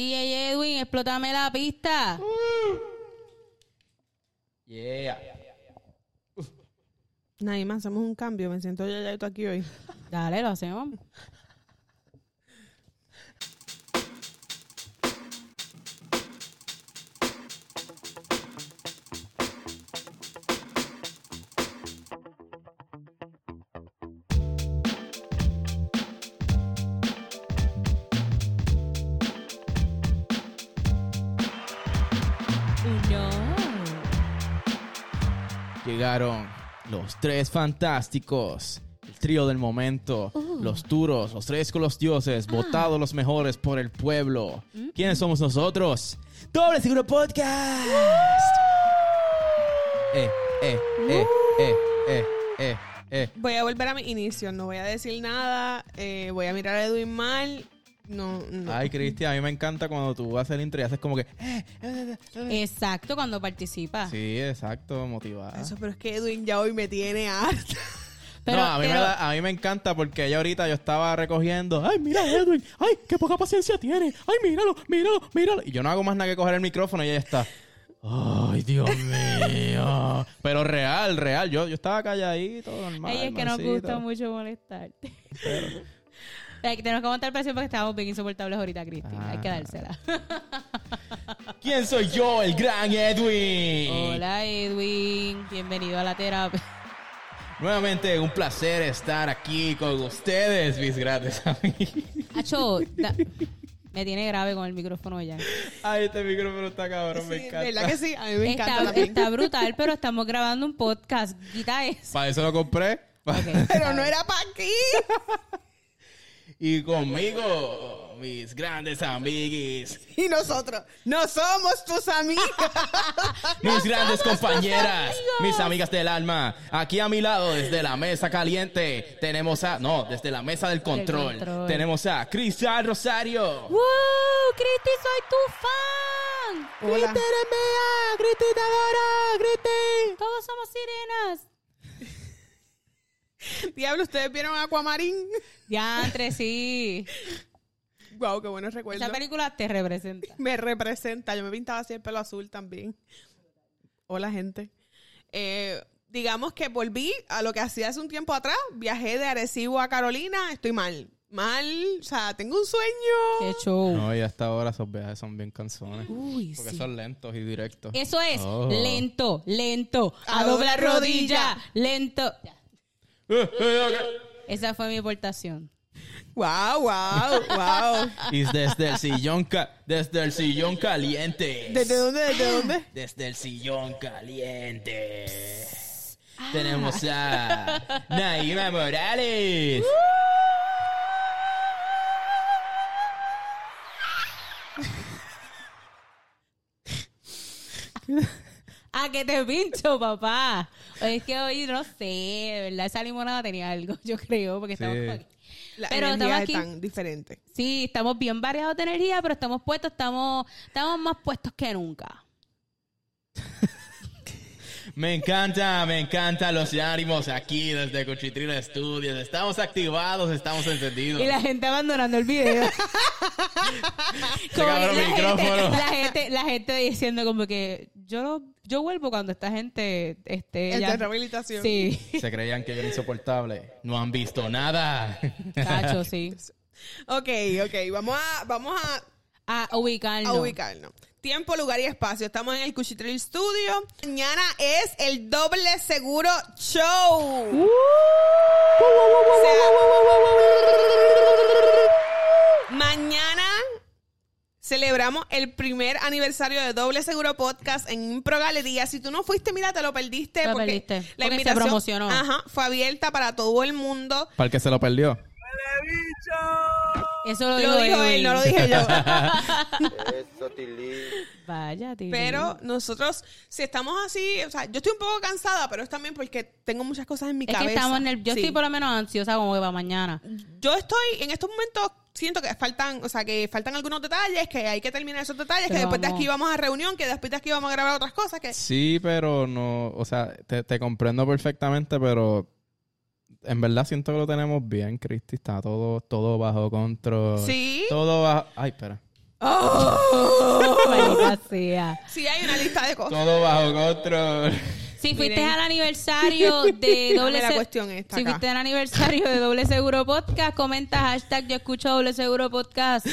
DJ Edwin, explótame la pista. Yeah. Naima, hacemos un cambio. Me siento ya, ya aquí hoy. Dale, lo hacemos. Llegaron los tres fantásticos. El trío del momento. Los duros, los tres con los dioses. Votados los mejores por el pueblo. ¿Quiénes somos nosotros? Doble Seguro Podcast. Eh, eh, eh, eh, eh, eh, eh. Voy a volver a mi inicio. No voy a decir nada. eh, voy a mirar a Edwin mal. No, no. Ay, Cristian, a mí me encanta cuando tú haces el intro y haces como que... eh, eh, eh. Exacto, cuando participa. Sí, exacto, motivada. Eso, pero es que Edwin ya hoy me tiene harta. Pero, no, a mí, me pero- da- a mí me encanta porque ella ahorita yo estaba recogiendo. Ay, mira Edwin. Ay, qué poca paciencia tiene. Ay, míralo, míralo, míralo. Y yo no hago más nada que coger el micrófono y ella está. Ay, Dios mío. Pero real, real. Yo, yo estaba calladito, normal. Ella es que nos gusta mucho molestarte. Ay, que Tenemos que montar presión porque estábamos bien insoportables ahorita, Cristi. Hay que Ah. dársela. ¿Quién soy yo, el gran Edwin? Hola, Edwin. Bienvenido a la terapia. Nuevamente, un placer estar aquí con ustedes, mis grandes amigos. Acho, da- me tiene grave con el micrófono ya. Ay, este micrófono está cabrón, me encanta. ¿Verdad que sí? A mí me encanta Está, también. está brutal, pero estamos grabando un podcast. Quita eso. Para eso lo compré. Pero no era para aquí. Y conmigo, mis grandes amiguis, Y nosotros no somos tus amigos. mis grandes compañeras, mis amigas del alma. Aquí a mi lado, desde la mesa caliente, tenemos a, no, desde la mesa del control, control. tenemos a Cristian Rosario. ¡Wow! Cristi, soy tu fan. Hola. Cristi te adora, Cristi. Todos somos sirenas. Diablo, ¿ustedes vieron Aquamarín? Diantre, sí. Wow, qué buenos recuerdos. Esa película te representa. Me representa. Yo me pintaba así el pelo azul también. Hola, gente. Eh, digamos que volví a lo que hacía hace un tiempo atrás. Viajé de Arecibo a Carolina. Estoy mal. Mal. O sea, tengo un sueño. Qué show. No, y hasta ahora esos viajes son bien canzones. Uy, Porque sí. son lentos y directos. Eso es Oh. lento, lento. A, A doblar doblar rodilla. rodilla. Lento. Ya. Esa fue mi aportación. Wow, wow, wow. Y desde el sillón, ca- desde el sillón caliente. ¿Desde dónde? ¿Desde dónde? Desde el sillón caliente. Tenemos a Naima Morales. Ah, que te pincho, papá. Es que hoy no sé, de verdad, esa limonada tenía algo, yo creo, porque estamos Sí. aquí. La Pero energía estamos es aquí. tan diferente. Sí, estamos bien variados de energía, pero estamos puestos, estamos, estamos más puestos que nunca. Me encanta, me encantan los ánimos aquí desde Cuchitril Studios. Estamos activados, estamos encendidos. Y la gente abandonando el video. Como la, micrófono. gente, la, gente, la gente diciendo como que yo lo- yo vuelvo cuando esta gente esté El ya- de rehabilitación. Sí, Se creían que era insoportable. No han visto nada. cacho, sí. Ok, ok. Vamos a, vamos a A ubicarnos. a ubicarnos. Tiempo, lugar y espacio. Estamos en el Cuchitril Studio. Mañana es el doble seguro show. Mañana celebramos el primer aniversario de Doble Seguro Podcast en Impro Galería. Si tú no fuiste, mira, te lo perdiste. Lo porque perdiste, La porque se invitación promocionó. Ajá, fue abierta para todo el mundo. Para el que se lo perdió. Eso lo, Lo dijo él, no lo dije yo. Eso, Tilín. Vaya, tío. Pero nosotros, si estamos así, o sea, yo estoy un poco cansada, pero es también porque tengo muchas cosas en mi es cabeza. que estamos en el, yo Sí. estoy por lo menos ansiosa como que para mañana. Yo estoy, en estos momentos, siento que faltan, o sea, que faltan algunos detalles, que hay que terminar esos detalles, que después de aquí vamos a reunión, que después de aquí vamos a grabar otras cosas, que... Sí, pero no, o sea, te, te comprendo perfectamente, pero en verdad siento que lo tenemos bien, Cristi. Está todo, todo bajo control. Sí. Todo bajo. Ay, espera. Sea. Sí, hay una lista de cosas. Todo bajo control. Si fuiste Miren. al aniversario de doble la Se- cuestión esta Si acá. fuiste al aniversario de doble seguro podcast, comenta hashtag yo escucho doble seguro podcast.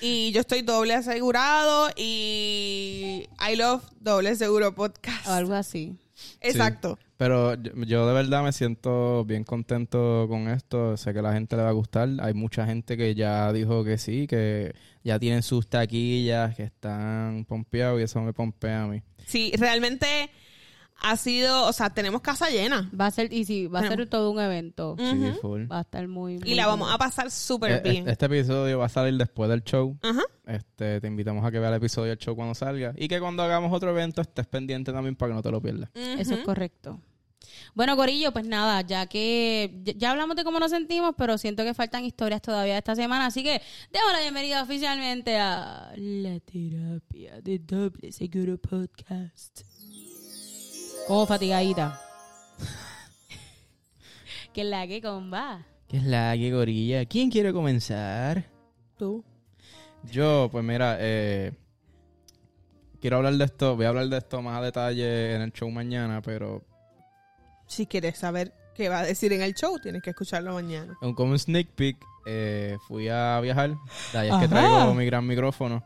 Y yo estoy doble asegurado y I love doble seguro podcast. O algo así. Exacto. Pero yo de verdad me siento bien contento con esto. Sé que a la gente le va a gustar. Hay mucha gente que ya dijo que sí, que ya tienen sus taquillas, que están pompeados y eso me pompea a mí. Sí, realmente ha sido, o sea, tenemos casa llena. Va a ser, y sí, va a ser todo un evento. Sí, full. Va a estar muy, muy Y la vamos a pasar súper Eh, bien. Este episodio va a salir después del show. Ajá. Este, te invitamos a que veas el episodio del show cuando salga. Y que cuando hagamos otro evento estés pendiente también para que no te lo pierdas. Eso es correcto. Bueno, Corillo, pues nada, ya que ya- ya hablamos de cómo nos sentimos, pero siento que faltan historias todavía esta semana, así que demos la bienvenida oficialmente a La Terapia de Doble Seguro Podcast. Como fatigadita. que es la que comba. ¿Qué es la que gorilla? ¿Quién quiere comenzar? Tú. Yo, pues mira, eh, quiero hablar de esto, voy a hablar de esto más a detalle en el show mañana, pero Si quieres saber qué va a decir en el show, tienes que escucharlo mañana. un, como un sneak peek, eh, fui a viajar, de ahí es que traigo mi gran micrófono,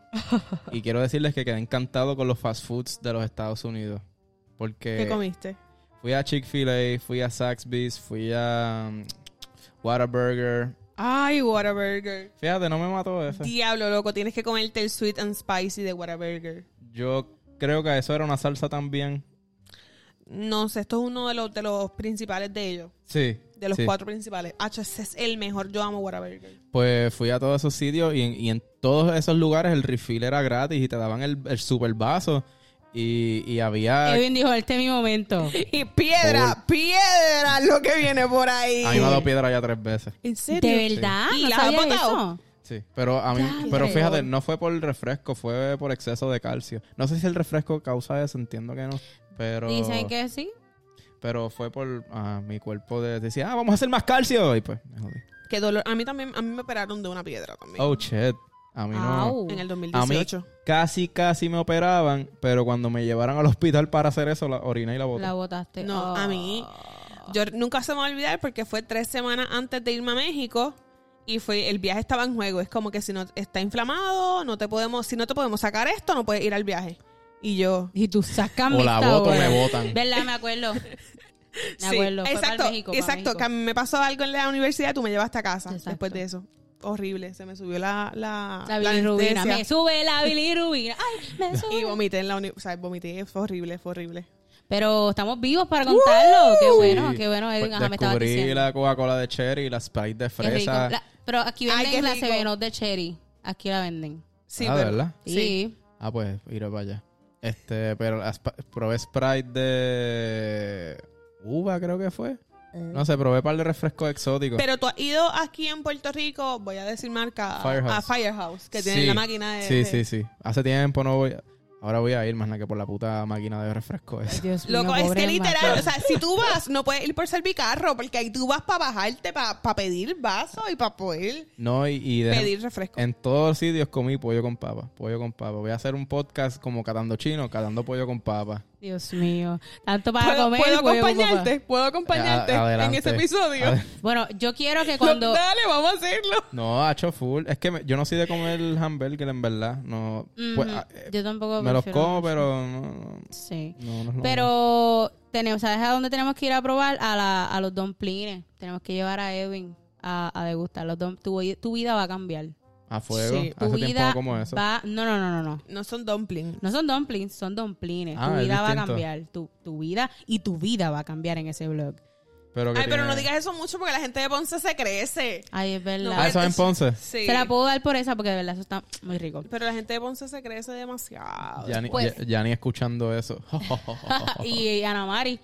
y quiero decirles que quedé encantado con los fast foods de los Estados Unidos, porque ¿Qué comiste? fui a Chick-fil-A, fui a Saxby's, fui a um, Whataburger, Ay, Whataburger. fíjate, no me mató ese. Diablo, loco, tienes que comerte el sweet and spicy de Whataburger. Yo creo que eso era una salsa también. No sé, esto es uno de los, de los principales de ellos. Sí. De los sí. cuatro principales. Hacho, ese es el mejor. Yo amo Whataburger. Pues fui a todos esos sitios y en, y en todos esos lugares el refill era gratis y te daban el, el super vaso. Y, y había... Edwin dijo, este es mi momento. Y piedra, piedra, lo que viene por ahí. A mí me ha dado piedra ya tres veces. ¿En serio? ¿De verdad? ¿Y ¿No las has sabía botado? eso? Sí, pero a mí... Pero fíjate, no fue por el refresco, fue por exceso de calcio. No sé si el refresco causa eso, entiendo que no. Pero... Dicen que sí. Pero fue por... ah, mi cuerpo de, decía, ah, vamos a hacer más calcio. Y pues me jodí. Qué dolor. A mí también, a mí me operaron de una piedra también. Oh, shit. A mí no... Au. En el A mí 2018. Casi, casi me operaban, pero cuando me llevaron al hospital para hacer eso, la oriné y la boté. La botaste. No, Oh. a mí. Yo nunca se me va a olvidar porque fue tres semanas antes de irme a México y fue el viaje estaba en juego. Es como que si no está inflamado, no te podemos, si no te podemos sacar esto, no puedes ir al viaje. Y yo, Y tú sacas O la boto o me botan. ¿Verdad? Me acuerdo. Me Sí, acuerdo. Fue exacto, para México, para exacto. México. Que a mí me pasó algo en la universidad, tú me llevaste a casa Exacto. después de eso. Horrible, se me subió la la, bilirrubina. Me sube la bilirrubina. Ay, me sube. y vomité en la uni, o sea, vomité, fue horrible, fue horrible. Pero estamos vivos para contarlo. Qué bueno, Sí. qué bueno, Edwin. Pues Ajá, me descubrí diciendo. la Coca-Cola de cherry, la Sprite de fresa. La- pero aquí Ay, venden qué la Up de Cherry. Aquí la venden. Sí, ah, pero- ¿verdad? Sí. Ah, pues iré para allá. Este, pero la probé Sprite de uva, creo que fue. No sé, probé un par de refrescos exóticos. Pero tú has ido aquí en Puerto Rico, voy a decir marca, a- Firehouse. a Firehouse, que tienen Sí. la máquina de... Sí, sí, sí. Hace tiempo no voy. Ahora voy a ir más nada que por la puta máquina de refresco esa. Dios mío, Loco, es que literal, o sea, si tú vas, no puedes ir por servicarro, porque ahí tú vas para bajarte, para pedir vaso y para poder No, y, y de- pedir refresco. en todos los sitios comí pollo con papa. Pollo con papa. Voy a hacer un podcast como catando chino, catando pollo con papa. Dios mío. Tanto para ¿Puedo, comer. puedo acompañarte? ¿Puedo acompañarte A- en ese episodio? Bueno, yo quiero que cuando... Dale, vamos a hacerlo. No, ha hecho full. Es que me- yo no soy de comer hamburger en verdad. No, Mm, pues, ah, eh, yo tampoco me los como, mucho. pero no, no, Sí. no, no Pero tenemos, ¿sabes a dónde tenemos que ir a probar? A, la, a los dumplings. Tenemos que llevar a Edwin a, a degustar los tu, tu vida va a cambiar. A fuego. Sí, Tu Hace vida tiempo como eso. va... No, no, no, no, no. No son dumplings. No son dumplings, son dumplings. Ah, tu vida va a cambiar. Tu, tu vida y tu vida va a cambiar en ese blog. Pero Ay, pero no digas eso mucho porque la gente de Ponce se crece. Ay, es verdad. No, Ah, eso es en Ponce. Sí. Se la puedo dar por esa porque de verdad eso está muy rico. Pero la gente de Ponce se crece demasiado. Ya ni, Pues- ya, ya ni escuchando eso. y Ana Mari.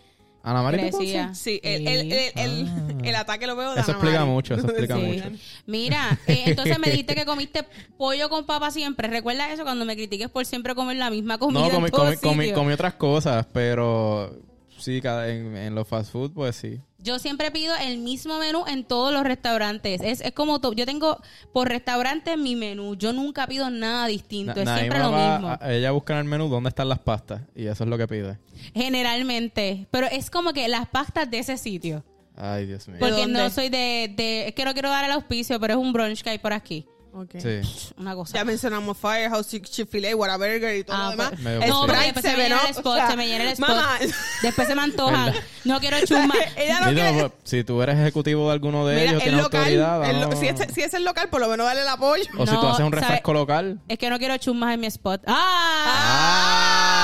Ana María Ponce. Decía. Sí, el, el, el, el, el ataque lo veo de Eso Ana explica Mari. mucho, eso explica Sí. mucho. Mira, eh, entonces me dijiste que comiste pollo con papa siempre. ¿Recuerdas eso cuando me critiques por siempre comer la misma comida No, en comí, todos comí, comí- comí otras cosas, pero sí, cada- en, en los fast food, pues sí. Yo siempre pido el mismo menú en todos los restaurantes. Es, es como to- yo tengo por restaurante mi menú. Yo nunca pido nada distinto. Na- es siempre lo va mismo. a- ella busca en el menú dónde están las pastas y eso es lo que pide. Generalmente. Pero es como que las pastas de ese sitio. Ay, Dios mío. Porque dónde? no soy de, de... Es que no quiero dar el auspicio, pero es un brunch que hay por aquí. Ok. Sí. Una cosa. Ya mencionamos Firehouse, Chick-fil-A, Whataburger y todo Ah, lo demás. pues- No, porque después se me llena el spot, se me llena el spot. Mamá, Después se me antojan. No quiero chumba. ella no quiere... pues, si tú eres ejecutivo de alguno de Mira, ellos, el tienes local, autoridad. el lo- no. si, es, si es el local, por lo menos dale el apoyo. O si tú No, haces un refresco local. Es que no quiero chumbas en mi spot. ¡Ah! ¡Ah!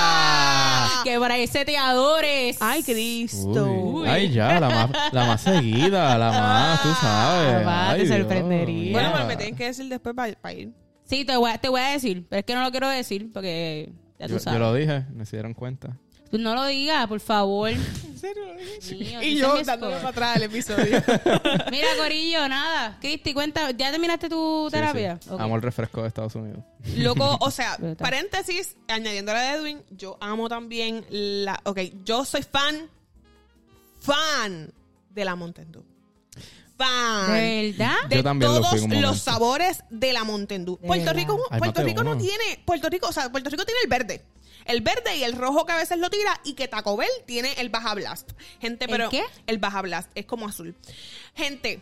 Que por ahí seteadores. Ay, Cristo. Uy. Ay, ya, la más, la más seguida, la más, tú sabes. Ah, va, Ay, te Dios. sorprendería. Bueno, pero me tienen que decir después para ir. Sí, te voy, a, te voy a decir. Pero es que no lo quiero decir porque ya tú yo, sabes. yo lo dije, me se dieron cuenta. No lo digas, por favor. ¿En serio? Y yo dándole para atrás el episodio. Mira, Corillo, nada. Cristi, cuenta, ¿ya terminaste tu terapia? sí. Amo el refresco de Estados Unidos. Loco, o sea, paréntesis, añadiendo a la de Edwin, yo amo también la... Ok, yo soy fan, fan de la Mountain Dew. Fan. ¿De verdad? de Yo también lo todos los sabores de la Mountain Dew. De Puerto verdad. Rico, Puerto Rico no tiene, Puerto Rico, o sea, Puerto Rico tiene el verde. El verde y el rojo que a veces lo tira y que Taco Bell tiene el Baja Blast. Gente, ¿El pero qué? el Baja Blast es como azul. Gente,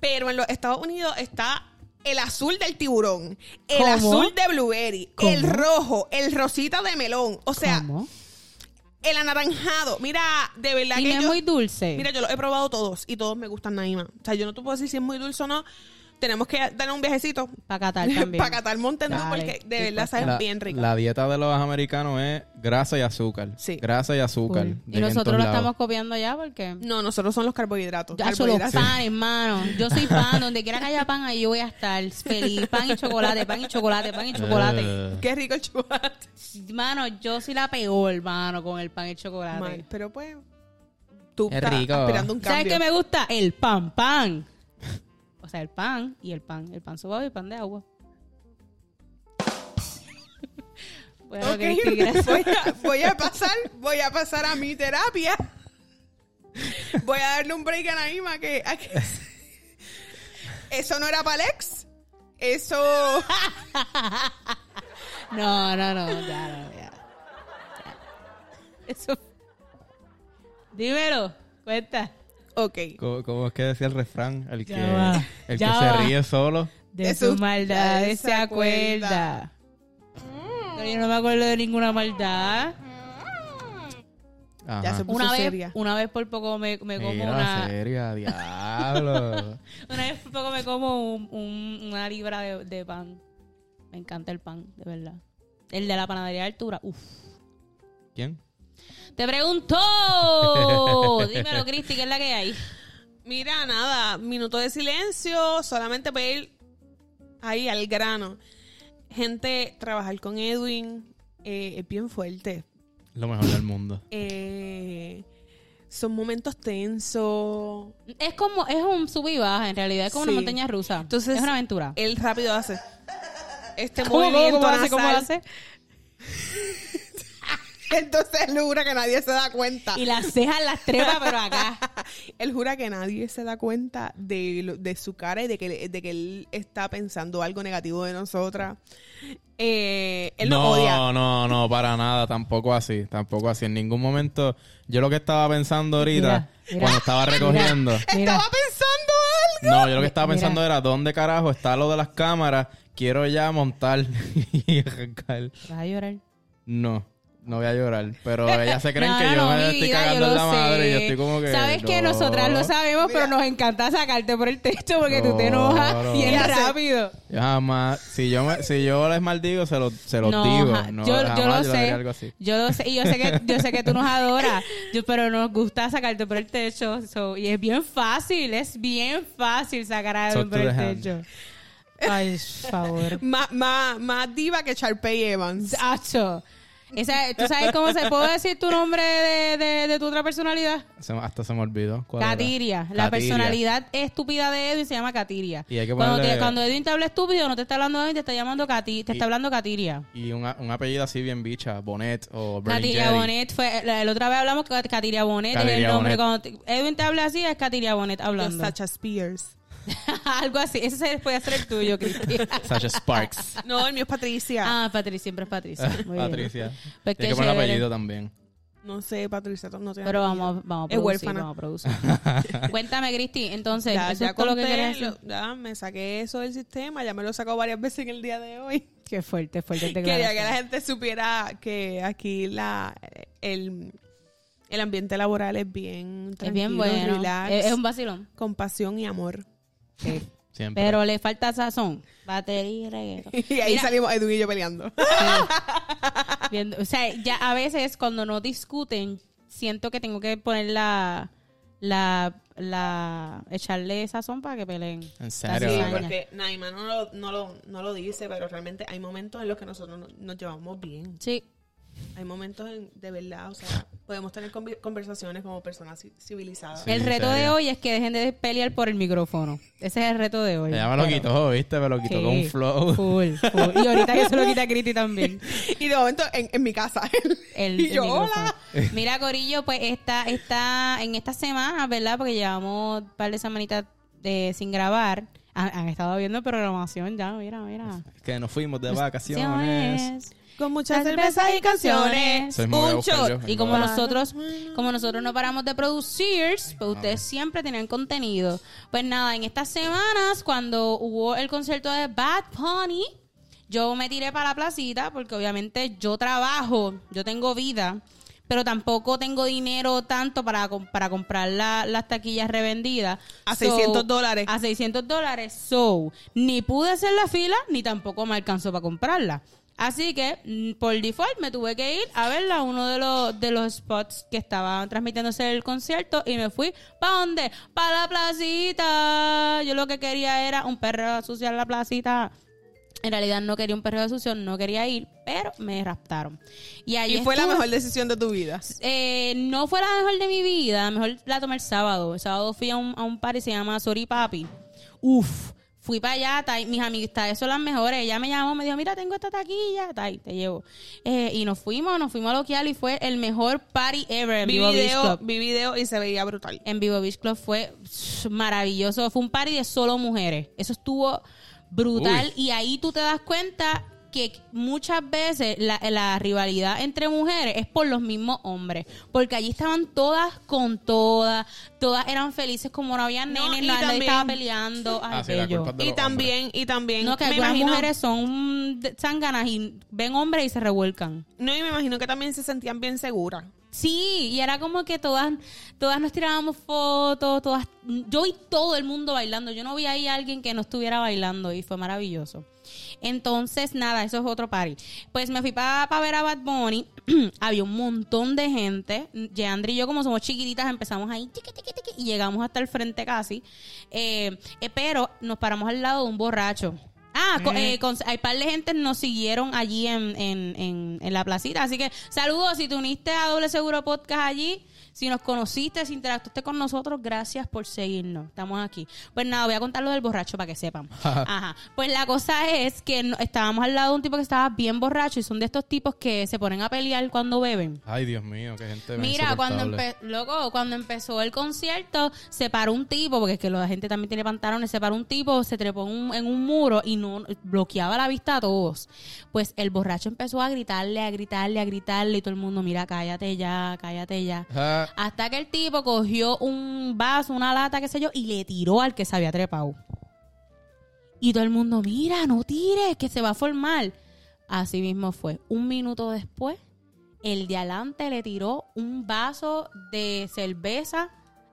pero en los Estados Unidos está el azul del tiburón, el ¿Cómo? azul de blueberry, ¿Cómo? el rojo, el rosita de melón, o sea, ¿Cómo? el anaranjado. Mira, de verdad Y que no es yo- muy dulce. Mira, yo los he probado todos y todos me gustan Naima. O sea, yo no te puedo decir si es muy dulce o no. Tenemos que dar un viajecito Para catar también. para catar Mountain Dew porque de sí, verdad sabe La, bien rico. la dieta de los americanos es grasa y azúcar. Sí. Grasa y azúcar. Cool. Y nosotros lo lados. estamos copiando ya porque... No, nosotros son los carbohidratos. Yo hecho los Carbohidratos. pan, hermano. Yo soy pan. Donde quiera que haya pan, ahí yo voy a estar feliz. Pan y chocolate, pan y chocolate, pan y chocolate. Eh, Qué rico el chocolate. Mano, yo soy la peor, mano, con el pan y chocolate. Mal, Pero pues, tú Es estás rico. aspirando un ¿Sabes cambio. qué me gusta? El pan, pan. O sea, el pan y el pan. El pan sobado y el pan de agua. bueno, Ok, Cristi, gracias. voy, a, voy a pasar, voy a pasar a mi terapia. Voy a darle un break a Naima que, a que- eso no era para Alex. Eso No, no, no, ya, no, ya. Ya. Eso. Dímelo, cuenta. Ok. ¿Cómo, cómo es que decía el refrán? El que, va, el ya que va. se ríe solo. De, De sus sus maldades se se acuerda. Pero yo no me acuerdo de ninguna maldad. Ajá. Ya se puso Una vez, seria. una vez por poco me, me como Mira, una... seria, diablo. Una vez por poco me como un- un- una libra de, de pan. Me encanta el pan, de verdad. El de la panadería de altura, uff. ¿Quién? Te pregunto. Dímelo, Cristi, ¿qué es la que hay? Mira, nada, minuto de silencio, solamente para ir ahí al grano. Gente, trabajar con Edwin eh, es bien fuerte. Lo mejor del mundo. Eh, son momentos tensos. Es como, es un sub y baja, en realidad. Es como Sí. una montaña rusa. Entonces, es una aventura. Él rápido hace este ¿Cómo, cómo, movimiento cómo hace? ¿Cómo hace? Entonces él jura que nadie se da cuenta. Y las cejas las trepa, pero acá. Él jura que nadie se da cuenta de, lo- de su cara y de que, de que él está pensando algo negativo de nosotras. Eh, él no, no, odia. no, no, para nada, tampoco así, tampoco así. En ningún momento, yo lo que estaba pensando ahorita, Mira, mira, cuando estaba recogiendo, Mira. Estaba pensando algo. no, yo lo que estaba Mira. pensando era, ¿dónde carajo está lo de las cámaras? Quiero ya montar y arrancar. Vas a llorar. No, no voy a llorar, pero ellas se creen No, que no, yo no, me estoy vida, cagando yo en lo la madre sé. y yo estoy como que... Sabes que no. nosotras lo sabemos, pero nos encanta sacarte por el techo porque tú te No, enojas no. bien rápido. Yo jamás, si yo, me, si yo les maldigo, se los se los No, digo. ja- yo, jamás yo lo diré sé. algo así. Yo lo sé. Y yo sé que, yo sé que tú nos adoras. Yo, pero nos gusta sacarte por el techo. so, y es bien fácil. Es bien fácil sacar a alguien So por el hand. techo. Ay, por favor. Más, más, más diva que Charpey Evans. Acho. Esa, ¿Tú sabes cómo se puede decir tu nombre de, de- de tu otra personalidad? Se hasta se me olvidó. Katiria. La personalidad estupida de Edwin se llama Katiria. Y hay que cuando, te- cuando Edwin te habla estúpido, no te está hablando Edwin, te está llamando Cati, te Y- está hablando Katiria. Y un, un apellido así bien bicha, Bonet o Jerry. Bonet fue, la, la otra vez hablamos que Katiria Bonet es el nombre. Bonet. Cuando te- Edwin te habla así, es Katiria Bonet hablando. Sacha Spears. Algo así. Ese se- puede ser el tuyo, Cristi. Sasha Sparks. No, el mío es Patricia. ah, Patricia, siempre es Patricia. Muy bien. Patricia. Pues Tiene que poner apellido también. No sé, Patricia no tiene Pero vamos, vamos a Es producir, huérfana. vamos a producir. Cuéntame, Cristi, entonces, Ya, eso ya es todo lo que querías decir. lo- ya me saqué eso del sistema, ya me lo sacado varias veces en el día de hoy. Qué fuerte, fuerte. Quería que la gente supiera que aquí la el, el ambiente laboral es bien Es tranquilo, bien bueno. relax, Es, es un vacilón. compasión y amor. Siempre. Pero le falta sazón. Batería y reggaetón. Y ahí Mira, salimos Edwin y yo peleando. viendo- o sea, ya a veces cuando no discuten, siento que tengo que poner la, la, la, echarle sazón para que peleen. En serio. Sí, porque Naima no lo, no, lo, no lo dice, pero realmente hay momentos en los que nosotros no- nos llevamos bien. Sí. Hay momentos en- de verdad, o sea, podemos tener conversaciones como personas ci- civilizadas. Sí, el reto de hoy es que dejen de pelear por el micrófono. Ese es el reto de hoy. Ella me lo Pero- quitó, ¿viste? Me lo quitó Sí, con un flow. Full, full. Y ahorita que se lo quita Cristi también. Y de momento en, en mi casa. El, y el yo, hola. Mira, Corillo, pues está, está en esta semana, ¿verdad? Porque llevamos un par de semanitas de, sin grabar. Han, han estado viendo programación ya, mira, mira. Que nos fuimos de vacaciones. Con muchas Cervezas y canciones. Un shot. yo. Y como nosotros, como nosotros no paramos de producir, pues ustedes siempre tenían contenido. Pues nada, en estas semanas, cuando hubo el concierto de Bad Bunny, yo me tiré para la placita, porque obviamente yo trabajo, yo tengo vida, pero tampoco tengo dinero tanto para, para comprar la- las taquillas revendidas. A 600 dólares. A 600 dólares. So, ni pude hacer la fila, ni tampoco me alcanzó para comprarla. Así que, mm, por default, me tuve que ir a verla a uno de los, de los spots que estaban transmitiéndose el concierto y me fui. ¿Para dónde? Para la placita. Yo lo que quería era un perro sucio en la placita. En realidad no quería un perro sucio, no quería ir, pero me raptaron. Y, ahí Y fue la mejor decisión de tu vida. eh, no fue la mejor de mi vida, mejor la tomé el sábado. El sábado fui a un, a un party, se llama Sorry Papi. Uf, fui para allá, ta- mis amistades son las mejores. Ella me llamó, me dijo, mira, tengo esta taquilla, ta, y te llevo. Eh, y nos fuimos, nos fuimos a loquear y fue el mejor party ever en Vi Vivo Beach video, Club. vi video y se veía brutal. En Vivo Beach Club fue maravilloso. Fue un party de solo mujeres. Eso estuvo brutal. Y ahí tú te das cuenta que muchas veces la, la rivalidad entre mujeres es por los mismos hombres. Porque allí estaban todas con todas. Todas eran felices como no había No, nenes, y nadie también- estaba peleando. Ay, Ah, sí, la bello. culpa es de Y los también, y también, No, que me algunas imagino, mujeres son zánganas y ven hombres y se revuelcan. no, y me imagino que también se sentían bien seguras. Sí, y era como que todas, todas nos tirábamos fotos, todas, yo vi todo el mundo bailando, yo no vi ahí a alguien que no estuviera bailando y fue maravilloso. Entonces, nada, eso es otro party. Pues me fui para ver a Bad Bunny, había un montón de gente, Yeandri y yo como somos chiquititas empezamos ahí tiqui, tiqui, tiqui, y llegamos hasta el frente casi, Eh, eh, pero nos paramos al lado de un borracho. Ah, co- eh, con- hay par de gente nos siguieron allí en, en, en, en la placita. Así que saludos si te uniste a Doble Seguro Podcast allí. Si nos conociste, si interactuaste con nosotros, gracias por seguirnos. Estamos aquí. Pues nada, voy a contar lo del borracho para que sepan. Ajá. Pues la cosa es que estábamos al lado de un tipo que estaba bien borracho y son de estos tipos que se ponen a pelear cuando beben. Ay, Dios mío, qué gente Mira, cuando, empe- loco, cuando empezó el concierto, se paró un tipo, porque es que la gente también tiene pantalones, se paró un tipo, se trepó en un, en un muro y no bloqueaba la vista a todos. Pues el borracho empezó a gritarle, a gritarle, a gritarle y todo el mundo, mira, cállate ya, cállate ya. Ah, Hasta que el tipo cogió un vaso, una lata, qué sé yo, y le tiró al que se había trepado. Y todo el mundo, mira, no tires, que se va a formar. Así mismo fue. Un minuto después, el de adelante le tiró un vaso de cerveza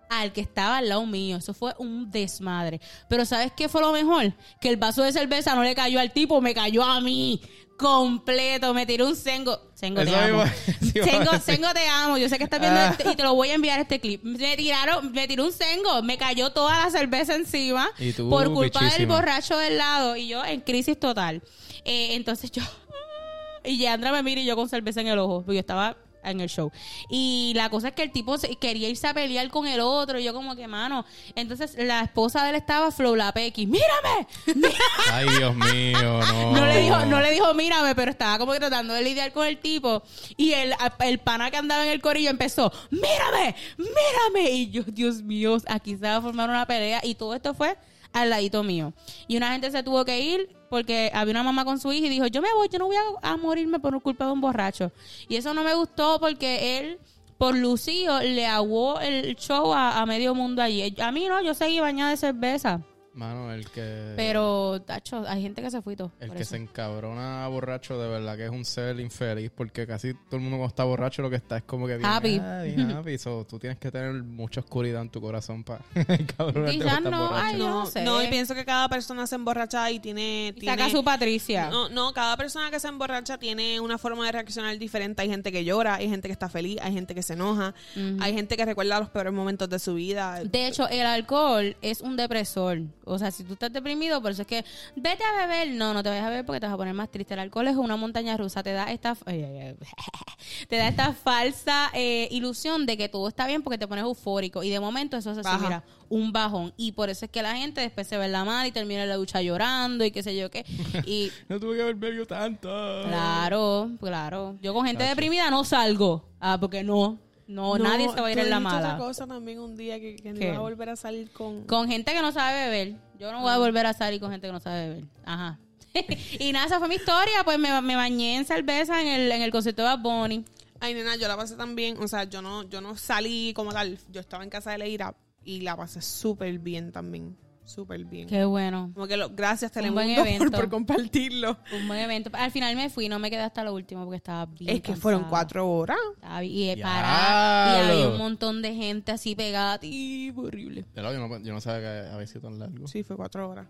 al que estaba al lado mío. Eso fue un desmadre. Pero ¿sabes qué fue lo mejor? Que el vaso de cerveza no le cayó al tipo, me cayó a mí. Completo, me tiró un sengo. Sengo, te amo. Sengo, sengo, te amo. Yo sé que estás viendo Ah. este- y te lo voy a enviar este clip. Me tiraron, me tiró un sengo, me cayó toda la cerveza encima Y tú, por culpa del borracho del lado y yo en crisis total. Eh, entonces yo y Yandra me mira y yo con cerveza en el ojo, porque yo estaba en el show. Y la cosa es que el tipo quería irse a pelear con el otro, y yo como que, mano, entonces la esposa de él estaba Flow la Pequi, mírame, Ay, Dios mío, no. no le dijo, no le dijo mírame, pero estaba como que tratando de lidiar con el tipo. Y el, el pana que andaba en el corillo empezó, mírame, mírame. Y yo, Dios mío, aquí se va a formar una pelea. Y todo esto fue al ladito mío. Y una gente se tuvo que ir porque había una mamá con su hija y dijo, yo me voy, yo no voy a, morirme por culpa de un borracho. Y eso no me gustó porque él... Por Lucío le aguó el show a, a medio mundo allí. A mí no, yo seguí bañada de cerveza. Mano, el que. Pero, tacho, hay gente que se todo. El que eso. se encabrona borracho, de verdad que es un ser infeliz, porque casi todo el mundo cuando está borracho lo que está es como que bien Happy. ah, bien happy. So, tú tienes que tener mucha oscuridad en tu corazón para encabronarte Quizás cuando estás no, borracho. ay, No, no sé. no, y pienso que cada persona se emborracha y tiene... Y tiene saca su Patricia. No, no, cada persona que se emborracha tiene una forma de reaccionar diferente. Hay gente que llora, hay gente que está feliz, hay gente que se enoja, hay gente que recuerda los peores momentos de su vida. De hecho, el alcohol es un depresor. O sea, si tú estás deprimido, por eso es que vete a beber. No, no te vayas a beber porque te vas a poner más triste. El alcohol es una montaña rusa. Te da esta, te da esta falsa eh, ilusión de que todo está bien porque te pones eufórico. Y de momento eso hace así, Baja. mira, un bajón. Y por eso es que la gente después se ve en la madre y termina en la ducha llorando y qué sé yo qué. Y No tuve que haber bebido tanto. claro, claro. Yo con gente deprimida no salgo. Ah, porque no. No, nadie se va a ir en la mala. otra cosa también un día que, que no iba a volver a salir con... Con gente que no sabe beber. Yo no voy a volver a salir con gente que no sabe beber. Ajá. y nada, esa fue mi historia. Pues me, me bañé en cerveza en el, en el concierto de Bad Bunny. Ay, nena, yo la pasé tan bien. O sea, yo no, yo no salí como tal. Yo estaba en casa de Leira y la pasé súper bien también. Súper bien. Qué bueno. Como que lo, gracias, Un buen Telemundo, por, evento. por compartirlo. Un buen evento. Al final me fui, no me quedé hasta lo último porque estaba bien. Es que fueron cuatro horas. Estaba y parada. Y había un montón de gente así pegada a ti. Horrible. Yo no, yo no sabía que había sido tan largo. Sí, fue cuatro horas.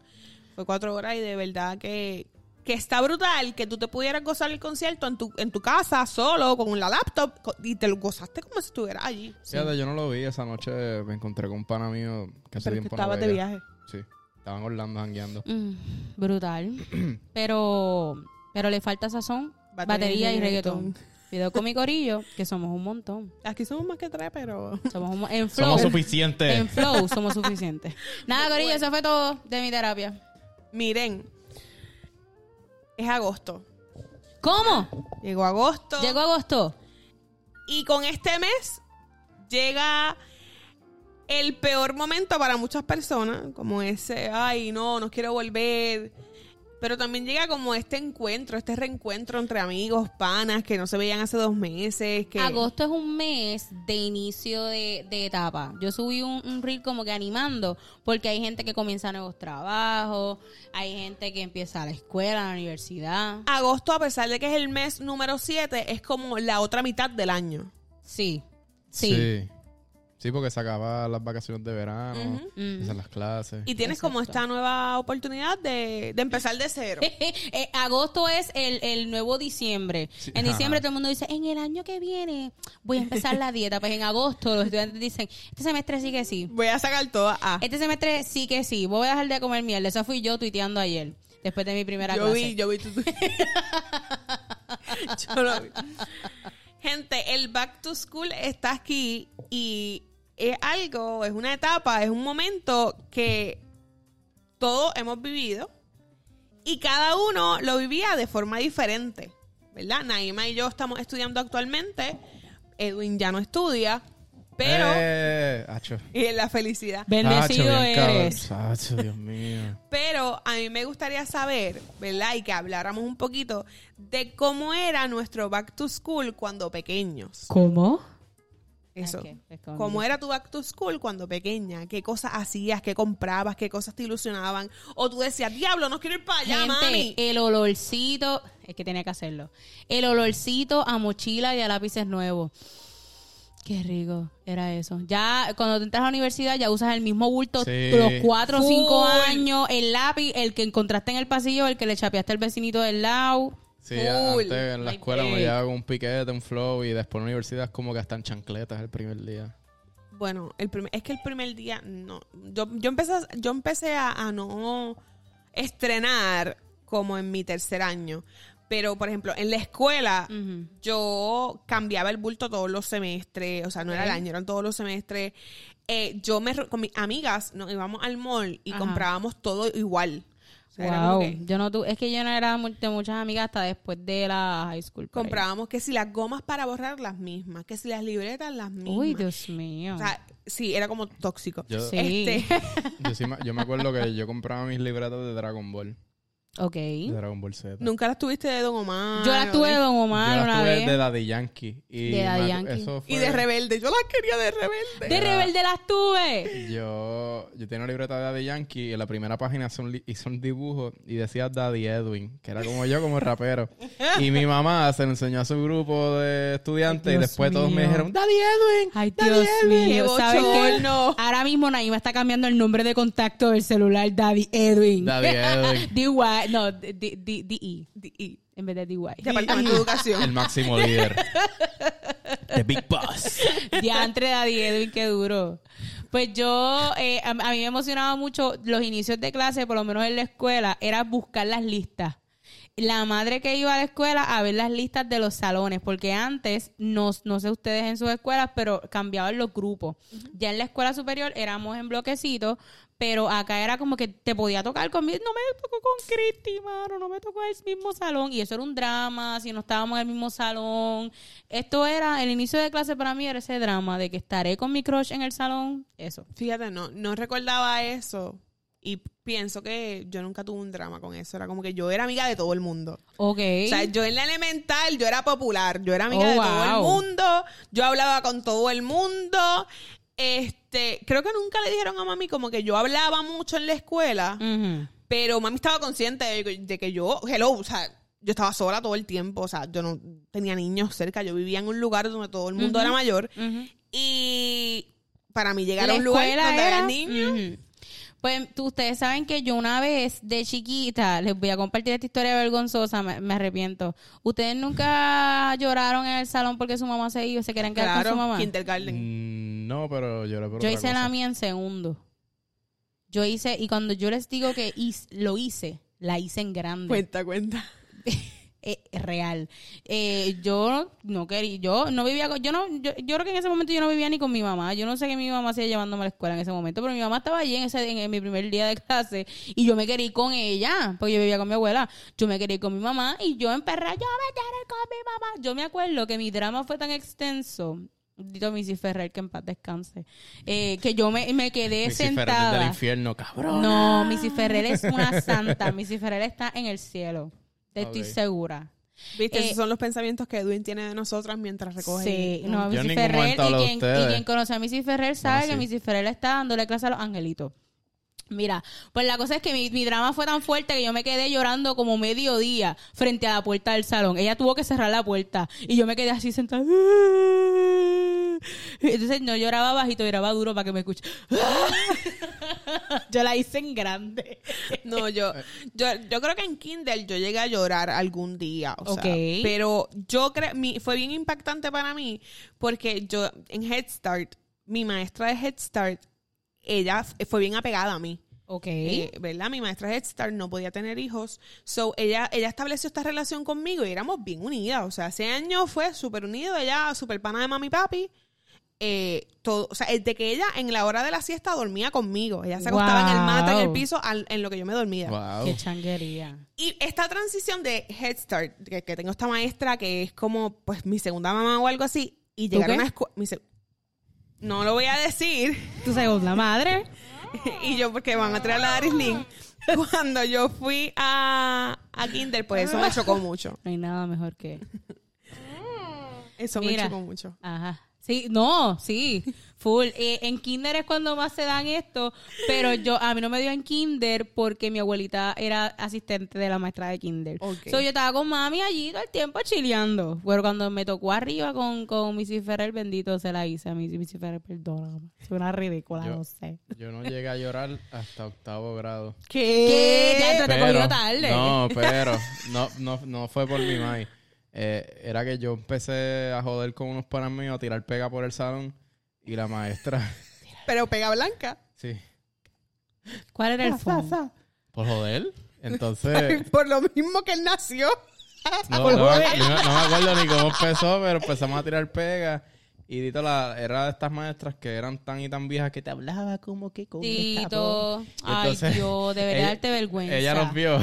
Fue cuatro horas y de verdad que, que está brutal que tú te pudieras gozar el concierto en tu, en tu casa, solo, con la laptop, y te lo gozaste como si estuvieras allí. Fíjate, yo no lo vi. Esa noche me encontré con un pana mío que hace Pero que tiempo no estabas de viaje. Sí. Estaban Orlando jangueando. Mm, brutal. pero, pero le falta sazón, Batería batería, y reggaetón. Video con mi corillo, que somos un montón. Aquí somos más que tres, pero... Somos un en flow. Somos suficientes. En flow somos suficientes. Nada, Corillo, eso fue todo de mi terapia. Miren, es agosto. ¿Cómo? Llegó agosto. Llegó agosto. Y con este mes llega el peor momento para muchas personas, como ese, ay, no, no quiero volver. Pero también llega como este encuentro, este reencuentro entre amigos, panas que no se veían hace dos meses. Que... Agosto es un mes de inicio de, de etapa. Yo subí un, un reel como que animando, porque hay gente que comienza nuevos trabajos, hay gente que empieza la escuela, la universidad. Agosto, a pesar de que es el mes número 7, es como la otra mitad del año. Sí. Sí. Sí. Sí, porque se acaban las vacaciones de verano, empiezan las clases. Y tienes como esta nueva oportunidad de, de empezar de cero. Eh, agosto es el, el nuevo diciembre. Sí, En diciembre ajá. todo el mundo dice, en el año que viene voy a empezar la dieta. Pues en agosto los estudiantes dicen, este semestre sí que sí. Voy a sacar todas A. Este semestre sí que sí. Voy a dejar de comer miel. Eso fui yo tuiteando ayer, después de mi primera Yo clase. vi, yo vi tu Yo lo vi. Gente, el back to school está aquí y es algo, es una etapa, es un momento que todos hemos vivido y cada uno lo vivía de forma diferente, ¿verdad? Naima y yo estamos estudiando actualmente, Edwin ya no estudia, pero Eh, acho. y en la felicidad. Bendecido Acho, eres. Acho, Dios mío. Pero a mí me gustaría saber, ¿verdad? Y que habláramos un poquito de cómo era nuestro back to school cuando pequeños. ¿Cómo? Eso. ¿Cómo era tu back to school cuando pequeña? ¿Qué cosas hacías? ¿Qué comprabas? ¿Qué cosas te ilusionaban? O tú decías, diablo, no quiero ir para allá, Gente, mami. el olorcito, es que tenía que hacerlo. El olorcito a mochila y a lápices nuevos. Qué rico era eso. Ya cuando tú entras a la universidad ya usas el mismo bulto Sí. los cuatro o cinco años, el lápiz, el que encontraste en el pasillo, el que le chapeaste al vecinito del lado. Sí, antes en la escuela me llevaba con un piquete, un flow y después en la universidad es como que hasta en chancletas el primer día. Bueno, el primer- es que el primer día no. Yo, yo empecé, a- yo empecé a, a no estrenar como en mi tercer año. Pero, por ejemplo, en la escuela, yo cambiaba el bulto todos los semestres, o sea, no era el año, eran todos los semestres. Eh, yo me, con mis amigas nos íbamos al mall y Ajá. comprábamos todo igual. Sea, Wow. que Yo no tu- es que yo no era de muchas amigas hasta después de la high school. comprábamos que si las gomas para borrar las mismas, que si las libretas las mismas. Uy, Dios mío. O sea, sí, era como tóxico. Yo, Sí. Este, yo, sí me- yo me acuerdo que yo compraba mis libretas de Dragon Ball. Ok. De Dragon Ball Z. nunca las tuviste de Don Omar. Yo la tuve de Don yo Omar las una tuve vez. de Daddy Yankee. Y De Daddy Yankee. eso Y de rebelde. Yo las quería de rebelde. De Rebelde las tuve. Yo, yo tenía una libreta de Daddy Yankee y en la primera página hizo un, li- hizo un dibujo y decía Daddy Edwin, que era como yo, como rapero. Y mi mamá se lo enseñó a su grupo de estudiantes Ay, y después todos me dijeron, Daddy Edwin. Ay, Daddy Dios Edwin". mío. ¿Sabes qué? Ahora mismo Naima está cambiando el nombre de contacto del celular Daddy Edwin. Daddy Edwin. No, D- D- D- DE, en vez de DY. Departamento de Educación. El máximo líder. The Big Boss. Diantre Daddy Edwin, qué duro. Pues yo, eh, a, a mí me emocionaba mucho los inicios de clase, por lo menos en la escuela, era buscar las listas. La madre que iba a la escuela a ver las listas de los salones, porque antes, no, no sé ustedes en sus escuelas, pero cambiaban los grupos. Ya en la escuela superior éramos en bloquecitos, pero acá era como que te podía tocar conmigo. No me tocó con Cristi, mano, no me tocó en el mismo salón. Y eso era un drama, si no estábamos en el mismo salón. Esto era, el inicio de clase para mí era ese drama de que estaré con mi crush en el salón. Eso. Fíjate, no, no recordaba eso. Y pienso que yo nunca tuve un drama con eso. Era como que yo era amiga de todo el mundo. Ok. O sea, yo en la elemental, yo era popular. Yo era amiga Oh, de todo el mundo. Yo hablaba con todo el mundo. Este, creo que nunca le dijeron a mami como que yo hablaba mucho en la escuela. Pero mami estaba consciente de que, de que yo, hello, o sea, yo estaba sola todo el tiempo. O sea, yo no tenía niños cerca. Yo vivía en un lugar donde todo el mundo era mayor. Y para mí llegar a un lugar donde era- había niños. Pues tú- ustedes saben que yo una vez de chiquita, les voy a compartir esta historia vergonzosa, me, me arrepiento. ¿Ustedes nunca lloraron en el salón porque su mamá se iba, se querían quedar con su Claro, mamá? kindergarten. Mm, no, pero yo le Yo hice la mía en segundo. Yo hice, y cuando yo les digo que hice- lo hice, la hice en grande. Cuenta, cuenta. eh, real. Eh, yo no quería, yo no vivía con, yo no, yo, yo creo que en ese momento yo no vivía ni con mi mamá. Yo no sé qué mi mamá hacía llevándome a la escuela en ese momento, pero mi mamá estaba allí en ese, en, en mi primer día de clase y yo me quería ir con ella, porque yo vivía con mi abuela. Yo me quería ir con mi mamá y yo en perra, yo me quiero ir con mi mamá. Yo me acuerdo que mi drama fue tan extenso. Dito Missy Ferrer, que en paz descanse. eh, que yo me, me quedé Missy Ferrer sentada. del infierno, cabrón. No, Missy Ferrer es una santa. Missy Ferrer está en el cielo. Estoy Ok. segura. Viste, Eh, esos son los pensamientos que Edwin tiene de nosotras mientras recoge. Sí, no, Yo en Missy Ferrer. Y de quien, y ustedes. quien conoce a Missy Ferrer sabe que sí. Missy Ferrer está dándole clase a los angelitos. Mira, pues la cosa es que mi, mi drama fue tan fuerte que yo me quedé llorando como medio día frente a la puerta del salón. Ella tuvo que cerrar la puerta y yo me quedé así sentada. Entonces no lloraba bajito, lloraba duro para que me escuche. yo la hice en grande. No, yo, yo, yo creo que en Kindle yo llegué a llorar algún día. O sea, Ok. pero yo creo, mi, fue bien impactante para mí porque yo en Head Start, mi maestra de Head Start, ella fue bien apegada a mí. Ok. Eh, ¿Verdad? Mi maestra de Head Start no podía tener hijos. So, ella, ella estableció esta relación conmigo y éramos bien unidas. O sea, hace años fue súper unido. Ella, súper pana de mami y papi. Eh, todo, o sea, de que ella en la hora de la siesta dormía conmigo. Ella se acostaba en el mate, en el piso, al- en lo que yo me dormía. Wow. Qué changuería. Y esta transición de Head Start, que, que tengo esta maestra que es como pues mi segunda mamá o algo así, y ¿Tú llegar a una escuela... No lo voy a decir. Tu segunda madre. y yo, porque van a traer a la Arislin. Cuando yo fui a, a Kinder, pues eso me chocó mucho. No hay nada mejor que. Eso Mira. me chocó mucho. Ajá. Sí, no, sí, full. Eh, en kinder es cuando más se dan esto, pero yo a mí no me dio en kinder porque mi abuelita era asistente de la maestra de kinder. Ok. So, yo estaba con mami allí todo el tiempo chileando. Pero cuando me tocó arriba con, con Missy Ferrer, bendito se la hice a Missy, Missy Ferrer, perdóname. Suena ridícula, Yo- no sé. Yo no llegué a llorar hasta octavo grado. ¿Qué? Ya te, cogió tarde. No, pero no, no, no fue por mi mai. Eh, era que yo empecé a joder con unos panas míos, a tirar pega por el salón y la maestra, Pero pega blanca. sí, ¿Cuál era el fondo? por joder. Entonces, Por lo mismo que él nació. No, no, me- no me- no me acuerdo ni cómo empezó, pero empezamos a tirar pega. Y Dito la, era de estas maestras que eran tan y tan viejas que te hablaba como que con voz. Tito. Ay, Entonces, Dios, debería ella- darte vergüenza. Ella nos vio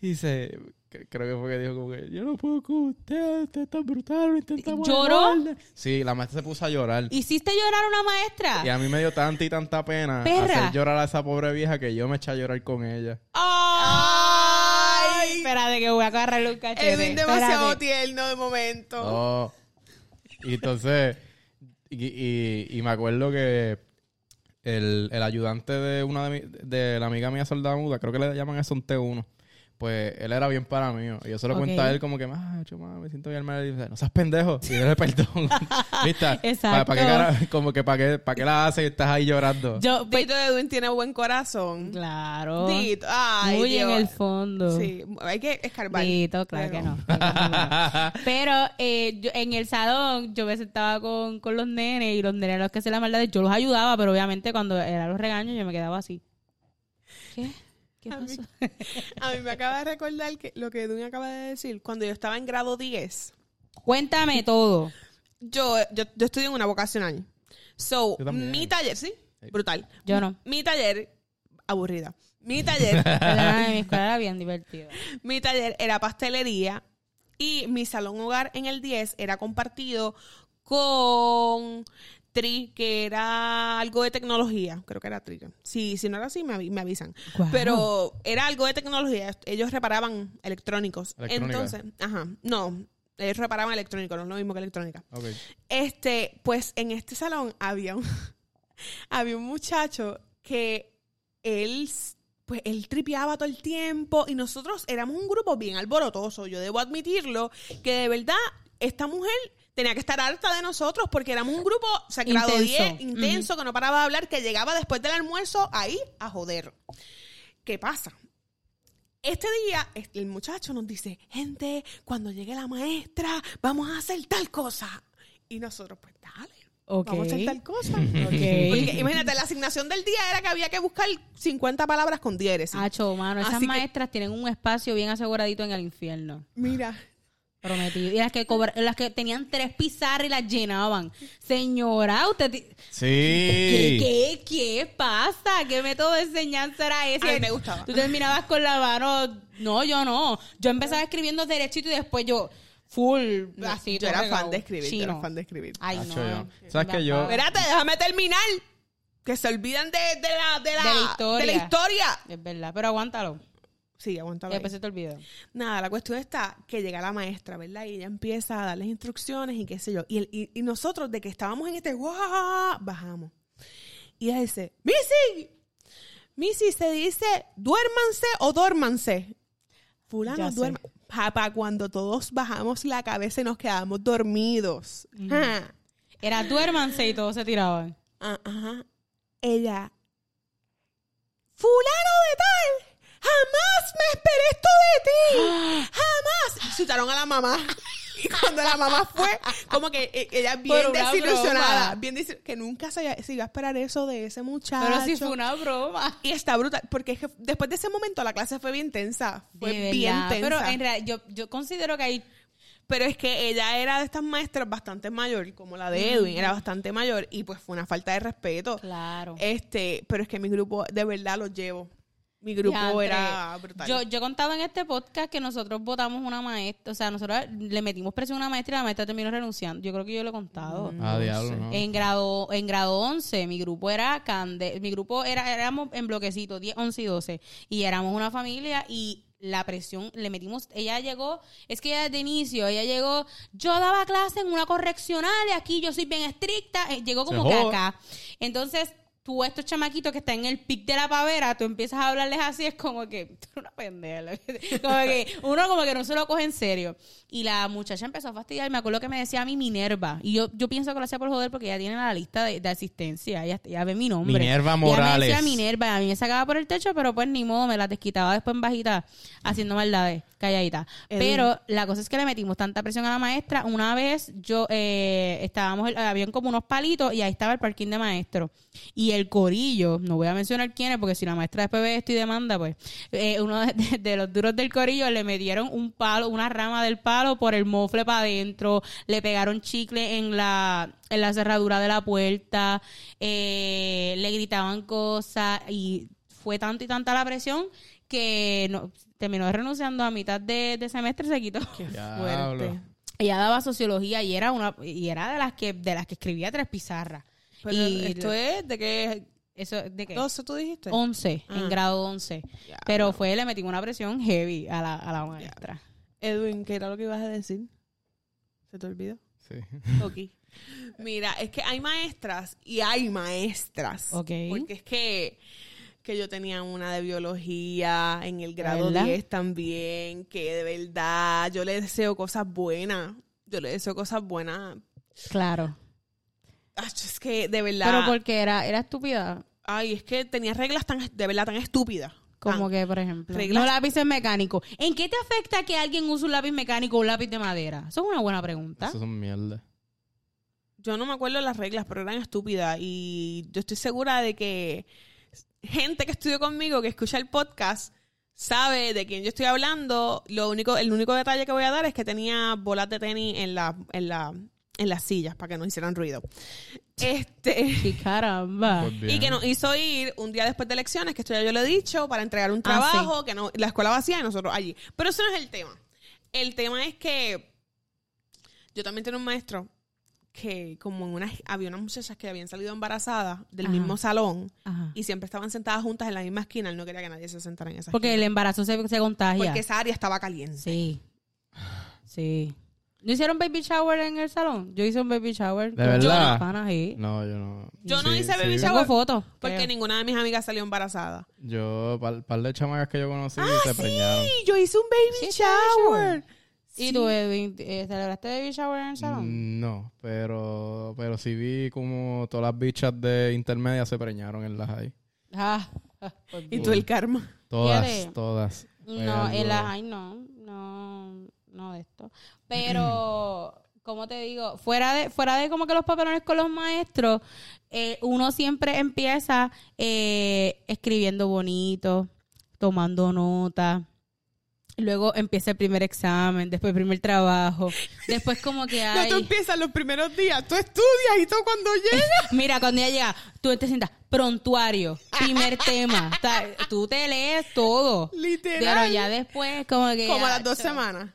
y se... Creo que fue que dijo como que yo no puedo con usted, usted es tan brutal, lo intentamos ¿Lloró? ayudarle". Sí, la maestra se puso a llorar. ¿Hiciste llorar a una maestra? Y a mí me dio tanta y tanta pena Perra. hacer llorar a esa pobre vieja que yo me eché a llorar con ella. ¡Ay! Espérate que voy a agarrarle un cachete. Edwin demasiado Espérate. tierno de momento. Oh. Y entonces, y, y- y me acuerdo que el, el ayudante de una de, mi- de la amiga mía soldada muda, creo que le llaman eso un T1, pues él era bien para mí. Y yo se lo Ok. cuento a él como que, ah, chuma, me siento bien mal. Y dice, no seas pendejo. Y dale perdón. ¿Viste? Exacto. ¿Para qué cara- como que para qué, para qué la haces y estás ahí llorando? Yo, Dito Edwin tiene buen corazón. claro. Dito, ay, Muy Dios. en el fondo. Sí, hay que escarbar. Dito, claro Pero- que no. claro. Pero eh, yo- en el salón yo me sentaba con, con los nenes y los nenes eran los que hacían la maldad. Yo los ayudaba, pero obviamente cuando eran los regaños yo me quedaba así. ¿Qué? ¿Qué A mí- pasó? A mí me acaba de recordar que lo que Edwin acaba de decir. Cuando yo estaba en grado 10, Cuéntame todo. yo, yo, yo estudié en una vocacional. So, mi taller, sí, brutal. Yo no. Mi taller, aburrida. Mi taller, Perdóname, mi escuela era bien divertida. mi taller era pastelería y mi salón hogar en el 10 era compartido con Tri, que era algo de tecnología. Creo que era Tri. Sí, si no era así, me, avi- me avisan. Pero era algo de tecnología. Ellos reparaban electrónicos. Electrónica. Entonces, ajá, no. Ellos reparaban electrónicos, no es lo mismo que electrónica. Ok. Este, pues en este salón había un, había un muchacho que él, pues él tripeaba todo el tiempo y nosotros éramos un grupo bien alborotoso. Yo debo admitirlo que de verdad esta mujer tenía que estar harta de nosotros porque éramos un grupo, o sea, grado Intenso. 10, intenso, que no paraba de hablar, que llegaba después del almuerzo ahí a joder. ¿Qué pasa? Este día, el muchacho nos dice, gente, cuando llegue la maestra, vamos a hacer tal cosa. Y nosotros, pues dale, Ok. vamos a hacer tal cosa. Porque imagínate, la asignación del día era que había que buscar 50 palabras con diéresis. Hacho, mano, esas Así que- maestras tienen un espacio bien aseguradito en el infierno. Mira, Prometido. Y las que cobra- las que tenían tres pizarras y las llenaban. Señora, usted Sí. ¿Qué, qué, qué pasa? ¿Qué método de enseñanza era ese? A mí me gustaba. Tú terminabas con la mano. No, yo no. Yo empezaba escribiendo derechito y después yo full así. yo era regado. fan de escribir, yo Chino. era fan de escribir. Ay, no. yo. ¿Sabes que yo- Espérate, déjame terminar. Que se olvidan de, de la, de, la, De la historia. de la historia. Es verdad, pero aguántalo. Sí, aguántalo. Y después se te olvidó. Nada, la cuestión está que llega la maestra, ¿verdad? Y ella empieza a darles instrucciones y qué sé yo. Y, el- y, y nosotros, de que estábamos en este guau, bajamos. Y ella dice, Missy, Missy se dice duérmanse o duérmanse. Fulano, duerma. Papá, cuando todos bajamos la cabeza y nos quedamos dormidos. Ah, Era duérmanse y todos se tiraban. ah, ajá. Ella, fulano de tal, jamás me esperé esto de ti. Jamás. Insultaron a la mamá. Y cuando la mamá fue, como que eh, ella bien desilusionada, broma. bien desi- que nunca se, se iba a esperar eso de ese muchacho. Pero sí fue una broma. Y está brutal, porque es que después de ese momento la clase fue bien tensa. Fue De bien verdad. tensa. Pero en realidad, yo, yo considero que hay Pero es que ella era de estas maestras bastante mayor, como la de Edwin, era bastante mayor, y pues fue una falta de respeto. Claro. Este, pero es que mi grupo, de verdad, los llevo. Mi grupo era brutal. Yo, yo contaba en este podcast que nosotros votamos una maestra, o sea, nosotros le metimos presión a una maestra y la maestra terminó renunciando. Yo creo que yo lo he contado. Ah, diablo, ¿no? En grado en grado 11, mi grupo era Cande, mi grupo era éramos en bloquecitos, 10, 11 y 12 y éramos una familia y la presión le metimos, ella llegó, es que ella desde inicio, ella llegó, yo daba clase en una correccional y aquí yo soy bien estricta, eh, llegó como que acá. Entonces, tú estos chamaquitos que están en el pic de la pavera, tú empiezas a hablarles así, es como que, tú eres una pendeja. Como que uno como que no se lo coge en serio. Y la muchacha empezó a fastidiar, me acuerdo que me decía a mí Minerva. Y yo, yo pienso que lo hacía por joder porque ella tiene la lista de, de asistencia, ella, ella ve mi nombre. Minerva Y ella me Morales. decía Minerva, a mí me sacaba por el techo, pero pues ni modo, me la desquitaba después en bajita, haciendo maldades, calladita. Pero la cosa es que le metimos tanta presión a la maestra. Una vez yo eh, estábamos, habían como unos palitos y ahí estaba el parking de maestro. Y el corillo, no voy a mencionar quiénes porque si la maestra después ve esto y demanda, pues eh, uno de, de- de los duros del corillo le metieron un palo, una rama del palo por el mofle para adentro, le pegaron chicle en la, en la cerradura de la puerta, eh, le gritaban cosas y fue tanto y tanta la presión que no, terminó renunciando a mitad de, de semestre se quitó. Diablo. Fuerte. Ella daba sociología y era una y era de las que de las que escribía tres pizarras. Pero y esto es de que eso de qué? 12 tú dijiste. 11, Ah. en grado 11. Ya, Pero fue, le metí una presión heavy a la, a la maestra. Edwin, ¿qué era lo que ibas a decir? ¿Se te olvidó? Sí. Ok. Mira, es que hay maestras y hay maestras. Ok. Porque es que, que yo tenía una de biología en el grado ¿Verdad? 10 también, que de verdad yo le deseo cosas buenas. Yo le deseo cosas buenas. Claro. Es que de verdad. Pero porque era, era estúpida. Ay, es que tenía reglas tan, de verdad, tan estúpidas. Como que, por ejemplo, reglas- los lápices mecánicos. ¿En qué te afecta que alguien use un lápiz mecánico o un lápiz de madera? Eso es una buena pregunta. Eso son mierda. Yo no me acuerdo de las reglas, pero eran estúpidas. Y yo estoy segura de que gente que estudió conmigo, que escucha el podcast, sabe de quién yo estoy hablando. Lo único, el único detalle que voy a dar es que tenía bolas de tenis en la, en la, en las sillas para que no hicieran ruido. Este. Sí, caramba. Y que nos hizo ir un día después de elecciones, que esto ya yo lo he dicho, para entregar un Ah, trabajo, que no, la escuela vacía y nosotros allí. Pero eso no es el tema. El tema es que yo también tengo un maestro que como en una, había unas muchachas que habían salido embarazadas del Ajá. mismo salón Ajá. y siempre estaban sentadas juntas en la misma esquina. Él no quería que nadie se sentara en esa Porque el embarazo se, se contagia. Porque esa área estaba caliente. Sí. Sí. ¿No hicieron baby shower en el salón? Yo hice un baby shower. ¿De verdad? panas ahí. No, yo no. Yo no Sí, hice sí. baby Tengo shower fotos. porque creo. ninguna de mis amigas salió embarazada. Yo, par, par de chamacas que yo conocí Ah, se preñaron. Sí, yo hice un baby shower. ¿Y tú, Edwin, eh, celebraste baby shower en el salón? Mm, No, pero, pero sí vi como todas las bichas de intermedia se preñaron en las high. Ah, pues Y tú el karma. Todas, todas. No, en la ay no, no, no de esto. Pero, como te digo, fuera de, fuera de como que los papelones con los maestros, eh, uno siempre empieza eh, escribiendo bonito, tomando nota. Luego empieza el primer examen, después el primer trabajo. Después como que Ya tú hay... empiezas los primeros días, tú estudias y tú cuando llegas. Mira, cuando ya llega, tú te sientas prontuario, primer tema. Tú te lees todo. Literal. Pero ya después como que... Como a las dos semanas.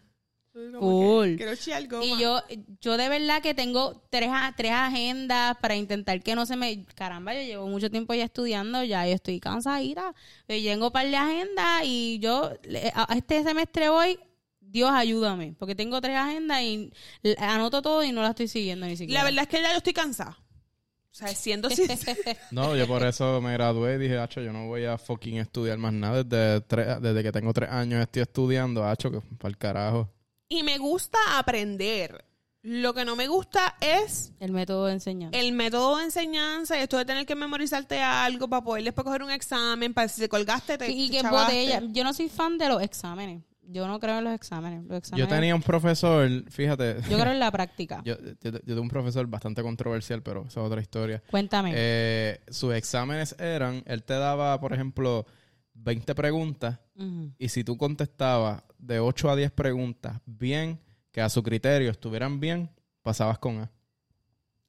Cool. que Quiero chillar goma. Y yo, yo de verdad que tengo tres, a- tres agendas para intentar que no se me... Caramba, yo llevo mucho tiempo ya estudiando, ya yo estoy cansadita. Yo tengo un par de agendas y yo a este semestre voy, Dios ayúdame, porque tengo tres agendas y anoto todo y no la estoy siguiendo ni siquiera. La verdad es que ya yo estoy cansada. O sea, siendo. No, yo por eso me gradué y dije, hacho, yo no voy a fucking estudiar más nada. Desde, tres- desde que tengo tres años estoy estudiando, hacho, que para el carajo. Y me gusta aprender. Lo que no me gusta es El método de enseñanza. el método de enseñanza y esto de tener que memorizarte algo para poder después coger un examen, para si te colgaste, te y que botella. Yo no soy fan de los exámenes. Yo no creo en los exámenes. Los Yo exámenes tenía un profesor, fíjate, yo creo en la práctica. yo, yo, yo tuve un profesor bastante controversial, pero esa es otra historia. Cuéntame. Eh, sus exámenes eran, él te daba, por ejemplo, 20 preguntas y si tú contestabas de 8 a 10 preguntas bien, que a su criterio estuvieran bien, pasabas con A.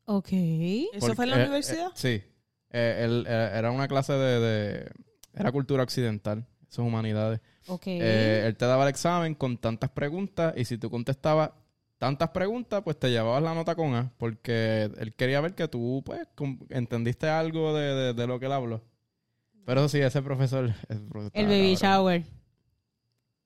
Ok. ¿Eso Porque, fue en la eh, universidad? eh, sí. Eh, él, eh, era una clase de, de- Era cultura occidental, eso es humanidades. Ok. Eh, él te daba el examen con tantas preguntas y si tú contestabas tantas preguntas, pues te llevabas la nota con A, porque él quería ver que tú, pues, entendiste algo de, de- de lo que él habló. Pero sí, ese profesor... el baby shower.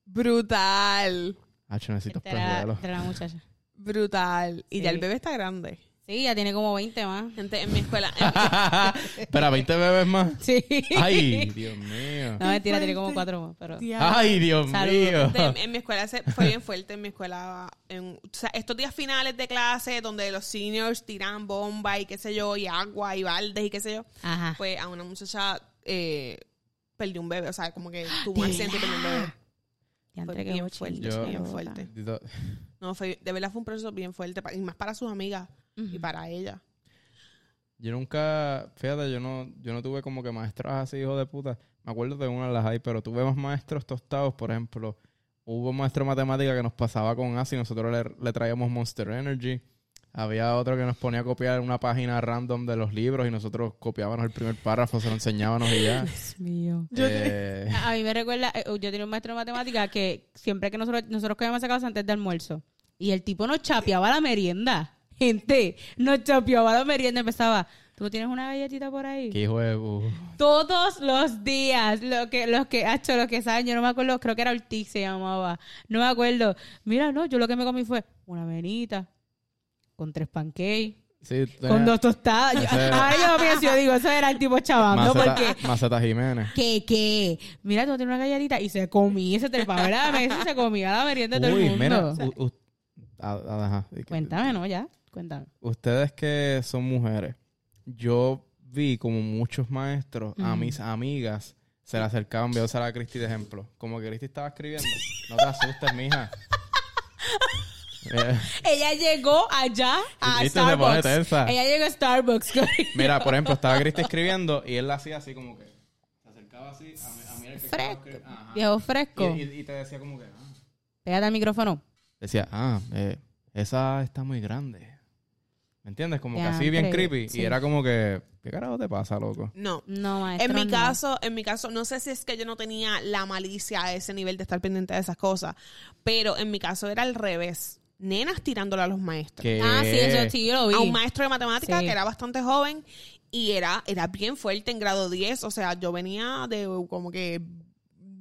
Brutal. Hacho, necesito De la, muchacha. Brutal. Y Sí. ya el bebé está grande. Sí, ya tiene como 20 más. Gente, en mi escuela. Espera, 20 bebés más. Sí. Ay, Dios mío. No, mentira, tiene como 4 más. Pero... Ay, Dios Saludos. mío. En mi escuela se- fue bien fuerte, en mi escuela, en, o sea, estos días finales de clase donde los seniors tiran bomba y qué sé yo, y agua y baldes y qué sé yo, Ajá. pues a una muchacha eh, perdió un bebé, o sea, como que tuvo un accidente y perdió un bebé. Fue bien fuerte, Yo- bien fuerte. No, fue, de verdad fue un proceso bien fuerte, y más para sus amigas y para ella. Yo nunca, fíjate, yo no, yo no tuve como que maestros así, hijo de puta. Me acuerdo de una de las hay, pero tuve más maestros tostados, por ejemplo. Hubo un maestro de matemática que nos pasaba con ASI, nosotros le, le traíamos Monster Energy. Había otro que nos ponía a copiar una página random de los libros y nosotros copiábamos el primer párrafo, se lo enseñábamos y ya. Dios mío. Eh, A mí me recuerda, eh, yo tenía un maestro de matemática que siempre que nosotros, nosotros cogíamos esa clase antes de almuerzo, y el tipo nos chapeaba la merienda. Gente, nos chapeaba la merienda. Empezaba, ¿tú tienes una galletita por ahí? qué pu- Todos los días, lo que, los que, hecho, los que saben, yo no me acuerdo, creo que era Ortiz se llamaba, no me acuerdo. Mira, no, yo lo que me comí fue una avenita con tres pancakes, Sí, con eh, dos tostadas. Yo- ahora yo pienso, yo digo, eso era el tipo chavando, Maceta, porque Maceta Jiménez. ¿Qué, qué? Mira, tú tienes una galletita y se comía, se trepaba la mesa y se comía la merienda de todo el Uy, mundo. mira, u- u- ajá. Cuéntame, ¿no? Ya, cuéntame. Ustedes que son mujeres, yo vi como muchos maestros a Ujú. mis amigas se le acercaban, usar a Cristi de ejemplo. Como que Cristi estaba escribiendo. No te asustes, mija. Ella llegó allá a Viste, se pone Starbucks. tensa. Ella llegó a Starbucks. Mira, por ejemplo, estaba Cristi escribiendo y él la hacía así como que se acercaba así a, mi- a mirar que estaba Fresco. Ajá. Viejo fresco. Y, y- y te decía como que, ah. Pégate al micrófono. decía, ah, eh, esa está muy grande. ¿Me entiendes? Como que así bien creepy. sí. Y era como que, ¿qué carajo te pasa, loco? No. No, maestro, En mi no. caso, en mi caso, no sé si es que yo no tenía la malicia a ese nivel de estar pendiente de esas cosas, pero en mi caso era al revés. Nenas tirándole a los maestros. Ah, sí, eso sí, yo lo vi. A un maestro de matemáticas Sí. que era bastante joven y era, era bien fuerte en grado 10. O sea, yo venía de como que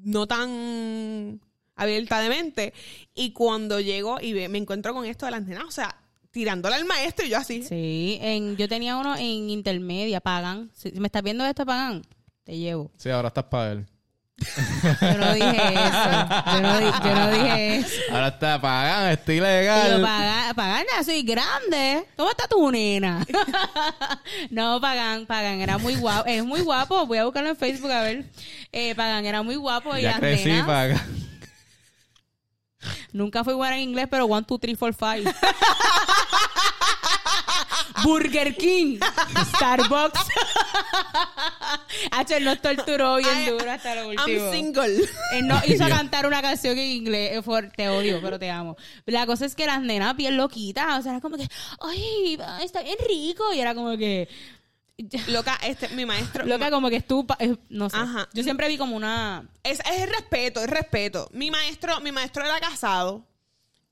no tan abierta de mente. Y cuando llego y me encuentro con esto de las nenas, o sea, tirándole al maestro y yo así. Sí, en, yo tenía uno en intermedia, Pagan. Si, si me estás viendo esto, Pagan, te llevo. Sí, ahora estás para él. Yo no dije eso. Yo no, di- yo no dije eso. Ahora está pagando, estoy Y ilegal. Pagan, Pagan, soy grande. ¿Cómo está tu nena? no, Pagan, Pagan era muy guapo. Es muy guapo. Voy a buscarlo en Facebook a ver. Eh, Pagan era muy guapo. Y ya las crecí, nenas, paga. Nunca fui buena en inglés, pero one, two, three, four, five. Burger King, Starbucks. H, él nos torturó bien I- duro hasta lo último. I'm single. Él nos hizo cantar una canción en inglés. eh, te odio, pero te amo. La cosa es que las nenas bien loquitas. O sea, era como que, ay, está bien rico. Y era como que, Loca, este, mi maestro. loca, como que estupa. eh, No sé. Ajá. Yo siempre vi como una. Es, es el respeto, es respeto. Mi maestro, mi maestro era casado.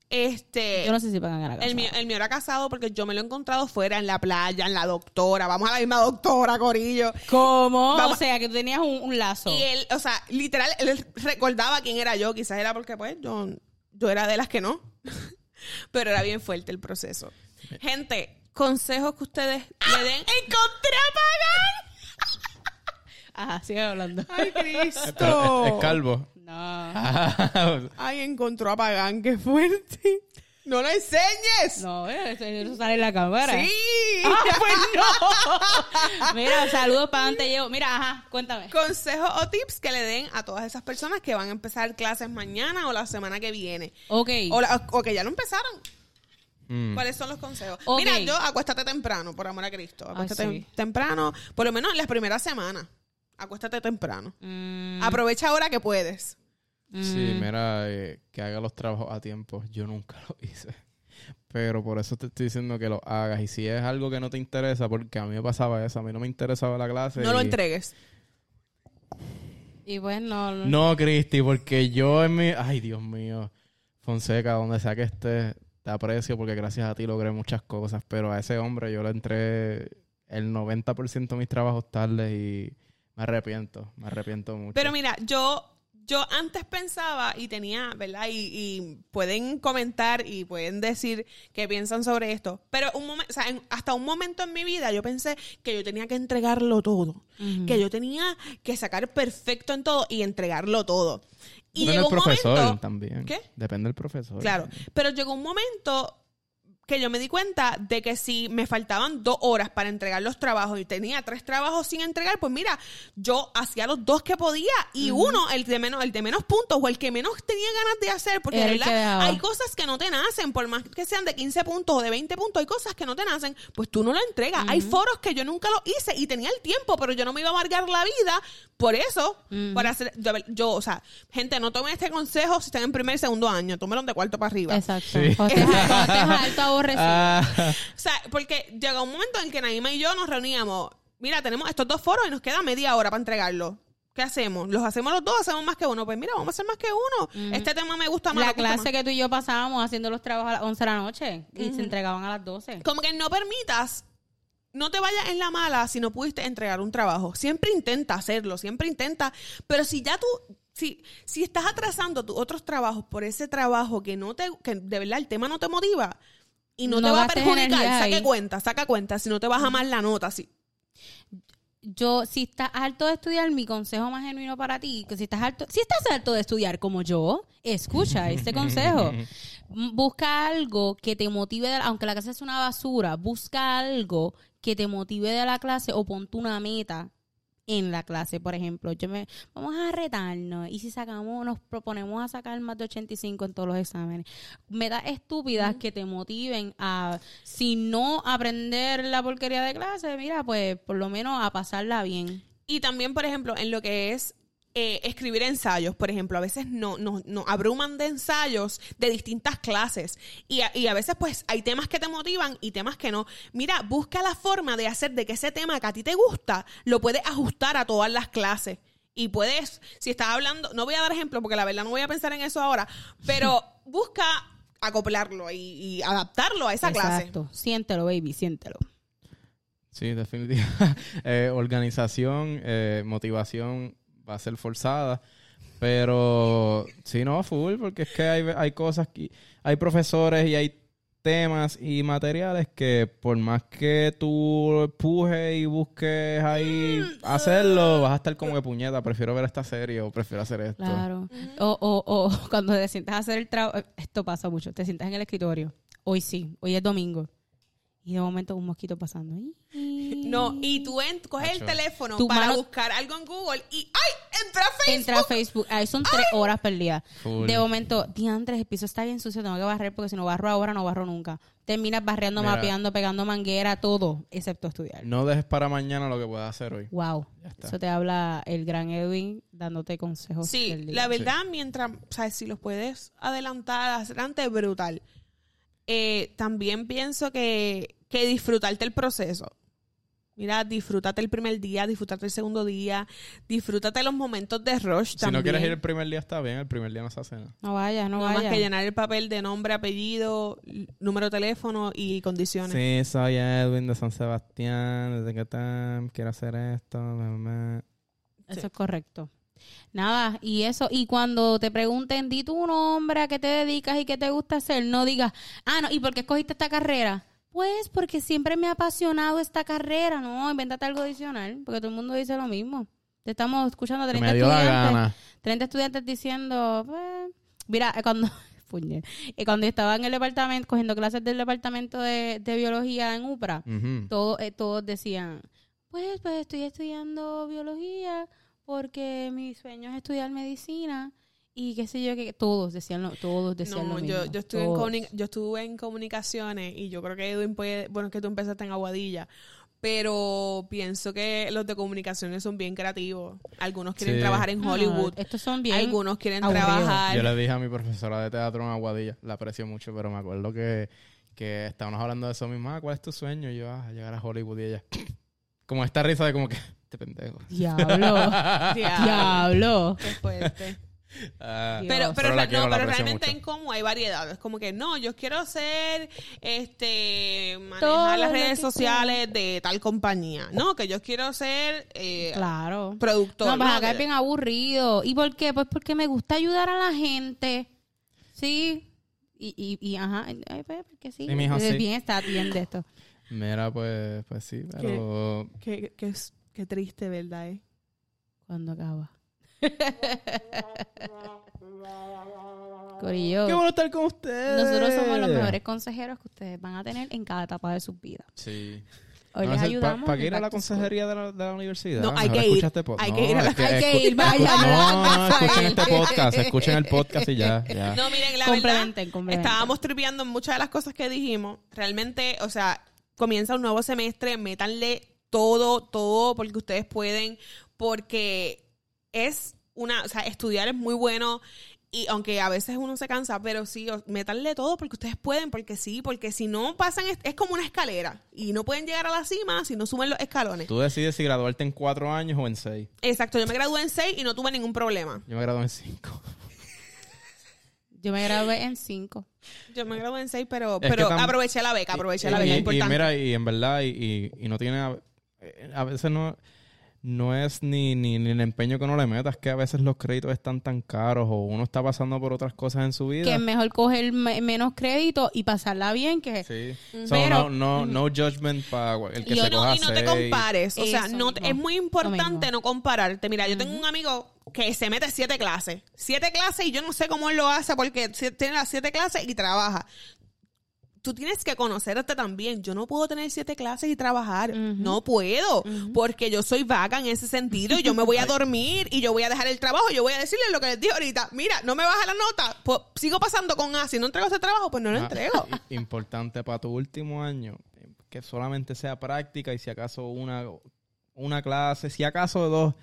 Este. Yo no sé si pagan a la casa. El mío, el mío era casado porque yo me lo he encontrado fuera, en la playa, en la doctora. Vamos a la misma doctora, Corillo. ¿Cómo? Vamos- O sea, que tú tenías un, un lazo. Y él, o sea, literal, él recordaba quién era yo. Quizás era porque, pues, yo, yo era de las que no. Pero era bien fuerte el proceso. Gente, consejos que ustedes le den. ¡Encontré a Ajá, sigue hablando. ¡Ay, Cristo! es calvo. No. ¡Ay, encontró a Pagan! ¡Qué fuerte! ¡No lo enseñes! No, eso, sale en la cámara. ¡Sí! Ah, pues no. Mira, saludos para te llevo. Mira, ajá, cuéntame. Consejos o tips que le den a todas esas personas que van a empezar clases mañana o la semana que viene. Ok. O, la- o que ya lo empezaron. Mm. ¿Cuáles son los consejos? Mira, yo acuéstate temprano, por amor a Cristo. Acuéstate sí. temprano, por lo menos las primeras semanas. Acuéstate temprano. Mm, Aprovecha ahora que puedes. Sí, mira, eh, que haga los trabajos a tiempo. Yo nunca lo hice. Pero por eso te estoy diciendo que lo hagas. Y si es algo que no te interesa, porque a mí me pasaba eso, a mí no me interesaba la clase. No lo entregues. Y pues no. No, Cristi, porque yo en mi... Ay, Dios mío. Fonseca, donde sea que estés, te aprecio porque gracias a ti logré muchas cosas. Pero a ese hombre yo le entré el 90% de mis trabajos tarde y me arrepiento. Me arrepiento mucho. Pero mira, yo, yo antes pensaba y tenía, ¿verdad? Y, y pueden comentar y pueden decir qué piensan sobre esto. Pero un momento, o sea, hasta un momento en mi vida yo pensé que yo tenía que entregarlo todo. Que yo tenía que sacar perfecto en todo y entregarlo todo. Y Depende llegó del un profesor momento. también. ¿Qué? Depende del profesor. Claro, pero llegó un momento que yo me di cuenta de que si me faltaban dos horas para entregar los trabajos y tenía tres trabajos sin entregar, pues mira, yo hacía los dos que podía y uno, el de menos, el de menos puntos o el que menos tenía ganas de hacer, porque de verdad hay cosas que no te nacen, por más que sean de 15 puntos o de 20 puntos, hay cosas que no te nacen, pues tú no lo entregas. Hay foros que yo nunca lo hice y tenía el tiempo, pero yo no me iba a amargar la vida por eso, para hacer, yo, yo, o sea, gente, no tomen este consejo si están en primer y segundo año, tómenlo de cuarto para arriba. Exacto. Sí. aborrecido. Ah, O sea, porque llega un momento en que Naima y yo nos reuníamos. Mira, tenemos estos dos foros y nos queda media hora para entregarlo. ¿Qué hacemos? ¿Los hacemos los dos? ¿Hacemos más que uno? Pues mira, vamos a hacer más que uno. Este tema me gusta más. la clase que tú y yo pasábamos haciendo los trabajos a las 11 de la noche y se entregaban a las 12. más. Como que no permitas, no te vayas en la mala si no pudiste entregar un trabajo. Siempre intenta hacerlo, siempre intenta. Pero si ya tú, si, si estás atrasando tus otros trabajos por ese trabajo que no te, que de verdad el tema no te motiva y no, No te va a perjudicar, saque cuenta, saca cuenta, si no te vas a mal la nota, sí. Yo, si estás harto de estudiar, mi consejo más genuino para ti, que si estás harto, si estás harto de estudiar como yo, escucha este consejo. Busca algo que te motive, de- aunque la clase es una basura, busca algo que te motive de la clase o ponte una meta en la clase, por ejemplo. Yo me, vamos a retarnos y si sacamos, nos proponemos a sacar más de 85 en todos los exámenes. Metas estúpidas que te motiven a, si no aprender la porquería de clase, mira, pues por lo menos a pasarla bien. Y también, por ejemplo, en lo que es eh, escribir ensayos, por ejemplo, a veces no, no, no abruman de ensayos de distintas clases y a, y a veces pues hay temas que te motivan y temas que no. Mira, busca la forma de hacer de que ese tema que a ti te gusta lo puedes ajustar a todas las clases. Y puedes, si estás hablando, no voy a dar ejemplo porque la verdad no voy a pensar en eso ahora, pero busca acoplarlo y, y adaptarlo a esa clase. Exacto. Siéntelo, baby, siéntelo. sí, definitivamente. Eh, organización, eh, motivación va a ser forzada. Pero sí, no, full, porque es que hay, hay cosas que hay profesores y hay temas y materiales que por más que tú empujes y busques ahí hacerlo, vas a estar como que puñeta, prefiero ver esta serie o prefiero hacer esto. Claro. o, o, o cuando te sientas a hacer el trabajo, esto pasa mucho, te sientas en el escritorio. Hoy sí, hoy es domingo. Y de momento un mosquito pasando. No, y tú en- coges el teléfono Tu para mano- buscar algo en Google y ¡ay! Entra a Facebook. Entra a Facebook. Ahí son tres horas perdidas. Full. De momento, diantres, el piso está bien sucio, tengo que barrer porque si no barro ahora, no barro nunca. Terminas barriendo, Mira. mapeando, pegando manguera, todo, excepto estudiar. No dejes para mañana lo que puedas hacer hoy. Wow. Eso te habla el gran Edwin dándote consejos. Sí, del día. la verdad, mientras, sabes, si los puedes adelantar, adelante, brutal. Eh, también pienso que, que disfrutarte el proceso. Mira, disfrútate el primer día, disfrútate el segundo día, disfrútate los momentos de rush Si también. no quieres ir el primer día, está bien. El primer día no se hace nada. No vaya, no, No vaya. más que llenar el papel de nombre, apellido, número de teléfono y condiciones. Sí, soy Edwin de San Sebastián, desde que tan quiero hacer esto. me- me- Eso Sí. es correcto. Nada, y eso, y cuando te pregunten, di tu nombre, a qué te dedicas y qué te gusta hacer, no digas, ah, no, ¿y por qué escogiste esta carrera? Pues porque siempre me ha apasionado esta carrera, no, invéntate algo adicional, porque todo el mundo dice lo mismo. Te estamos escuchando a que 30 me dio la estudiantes, gana. 30 estudiantes diciendo, pues, mira, eh, cuando, puñe, eh, cuando estaba en el departamento, cogiendo clases del departamento de, de biología en UPRA, Ujú. todo- eh, todos decían, pues, pues estoy estudiando biología porque mi sueño es estudiar medicina y qué sé yo, que todos decían lo, todos decían No, lo mismo. yo, yo, estuve en todos. yo estuve en comunicaciones y yo creo que Edwin puede, bueno, es que tú empezaste en Aguadilla, pero pienso que los de comunicaciones son bien creativos. Algunos quieren Sí. trabajar en No, Hollywood, estos son bien algunos quieren trabajar. Yo le dije a mi profesora de teatro en Aguadilla, la aprecio mucho, pero me acuerdo que, que estábamos hablando de eso mismo. Ah, ¿cuál es tu sueño? Y yo, ah, llegar a Hollywood y ella, como esta risa de como que, este pendejo. Diablo. Diablo. Qué fuerte. Ah. Pero, pero, Pero la no, pero realmente mucho. en cómo hay variedad. Es como que no, yo quiero ser, este, Todo manejar las redes sociales de tal compañía. No, que yo quiero ser eh, Claro. productor. No, pues acá es bien aburrido. ¿Y por qué? Pues porque me gusta ayudar a la gente. Sí. Y, y, y ajá, ay, pues, porque sí. Mijo, Es sí. Bien, está bien de esto. Mira, pues, pues sí, pero... Qué, qué, qué triste, ¿verdad? eh? Cuando acaba. Corillo, Qué bueno estar con ustedes. nosotros somos los mejores consejeros que ustedes van a tener en cada etapa de sus vidas. Sí. Hoy No, les ayudamos. ¿Para qué ir a la consejería de la, de la universidad? No, hay que ir. este. Hay que ir a la- es hay que ir, vaya, No, no no, hagas no, escuchen este podcast. Escuchen el podcast y ya. ya. No, miren, la Complementen, verdad, complementen. estábamos tripeando en muchas de las cosas que dijimos. Realmente, o sea, comienza un nuevo semestre, métanle todo, todo, porque ustedes pueden, porque es una, o sea, estudiar es muy bueno. Y aunque a veces uno se cansa, pero sí, métanle todo porque ustedes pueden, porque sí, porque si no pasan, es, es como una escalera y no pueden llegar a la cima si no suben los escalones. Tú decides si graduarte en cuatro años o en seis. Exacto, yo me gradué en 6 y no tuve ningún problema. Yo me gradué en cinco. Yo me gradué en cinco. Yo me gradué en 6, pero, Es pero tam- aproveché la beca, aproveché la beca, y, y importante. mira, y en verdad, y, y- y no tiene. A, eh, a veces no, no es ni, ni, ni el empeño que uno le metas, que a veces los créditos están tan caros o uno está pasando por otras cosas en su vida. Que es mejor coger me- menos crédito y pasarla bien que... Sí. Mm. So, Pero- no, no, no judgment para el que y, se no, coja y no te compares. O sea, no, mismo. es muy importante no compararte. Mira, yo tengo un amigo que se mete siete clases. Siete clases y yo no sé cómo él lo hace porque tiene las siete clases y trabaja. Tú tienes que conocerte también. Yo no puedo tener siete clases y trabajar. No puedo. Porque yo soy vaga en ese sentido. y Yo me voy a dormir y yo voy a dejar el trabajo. Yo voy a decirle lo que les dije ahorita. Mira, no me baja la nota. Pues sigo pasando con A. Si no entrego ese trabajo, pues no lo Ah, entrego. Importante para tu último año, eh, que solamente sea práctica y si acaso una, una clase, si acaso dos,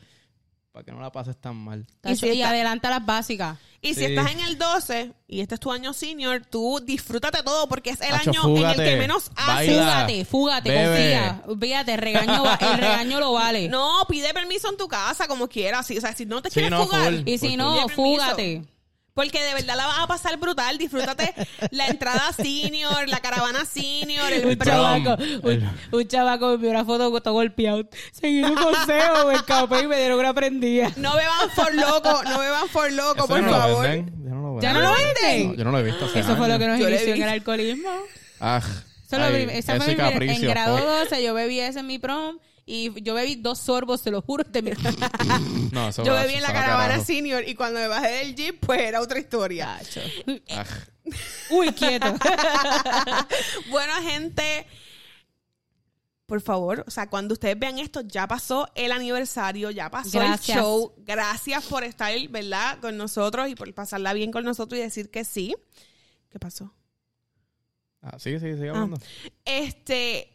para que no la pases tan mal. Y si y está- adelanta las básicas. Y si estás en el 12 y este es tu año senior, tú disfrútate todo porque es el Hacho, año en el que menos haces. Fúgate, fúgate, Bebe. confía. Fíjate, el regaño, va- el regaño lo vale. No, pide permiso en tu casa como quieras. Sí, o sea, si no te Sí, quieres no, fugar, full. y si no, fúgate. Porque de verdad la vas a pasar brutal. Disfrútate la entrada senior, la caravana senior, el Un Prom. chavaco, un, un chavaco me envió una foto todo golpeado. Seguí un consejo, me escapé y me dieron una prendida. No beban por loco, no beban por loco, por ya no lo favor. venden, ya no lo ¿Ya no lo venden? No, yo no lo he visto. hace Eso fue lo que nos Yo inició en el alcoholismo. Ah, esa eso fue mi en grado fue- 12 yo bebí ese en mi prom y yo bebí dos sorbos, te lo juro. Te No, eso Yo va- bebí en la caravana carajo. senior y cuando me bajé del jeep, pues era otra historia. Ah, Uy, quieto. bueno, gente, por favor, o sea, cuando ustedes vean esto, ya pasó el aniversario, ya pasó Gracias. el show. Gracias por estar, ¿verdad?, con nosotros y por pasarla bien con nosotros y decir que sí. ¿Qué pasó? ah, sí, sí, sigue hablando. Este,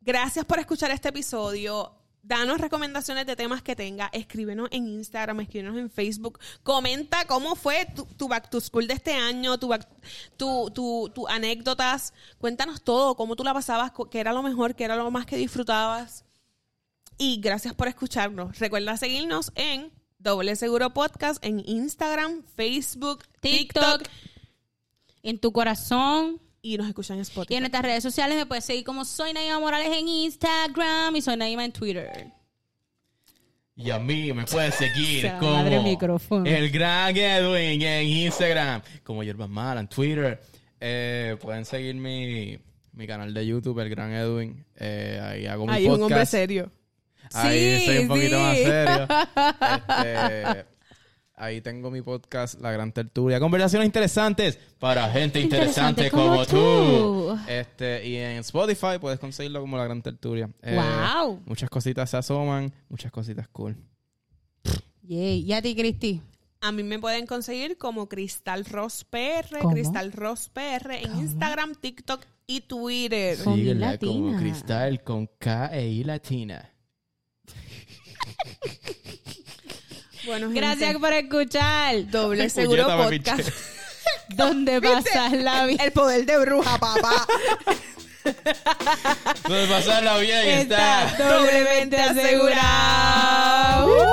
gracias por escuchar este episodio. Danos recomendaciones de temas que tenga. Escríbenos en Instagram, escríbenos en Facebook. Comenta cómo fue tu, tu back to school de este año, tu, back- tu, tu, tu anécdotas. Cuéntanos todo, cómo tú la pasabas, qué era lo mejor, qué era lo más que disfrutabas. Y gracias por escucharnos. Recuerda seguirnos en Doble Seguro Podcast en Instagram, Facebook, TikTok, TikTok. En tu corazón. Y nos escuchan en Spotify. Y en nuestras redes sociales me puedes seguir como Soy Naima Morales en Instagram y Soy Naima en Twitter. Y a mí me puedes seguir Se la como madre el micrófono. el gran Edwin en Instagram, como Yerba Mala en Twitter. Eh, pueden seguir mi, mi canal de YouTube, el gran Edwin. Eh, ahí hago mi Ahí es un hombre podcast. serio. Ahí Sí, soy un poquito sí. más serio. Este, ahí tengo mi podcast, La Gran Tertulia. Conversaciones interesantes para gente interesante, Interesante como, como tú. tú. Este, y en Spotify puedes conseguirlo como La Gran Tertulia. Eh, Wow. Muchas cositas se asoman, muchas cositas cool. Yay. ¿Y a ti, Cristi? A mí me pueden conseguir como Cristal Ross PR, ¿Cómo? Cristal Ross PR en Instagram, TikTok y Twitter. Síguela latina. como Cristal con K e I latina. Bueno, gente, Gracias por escuchar. Doble Seguro Podcast. ¿Dónde pasas la vida? El poder de bruja, papá. ¿Dónde pasas la vida que está, doblemente asegurado. Uh -huh.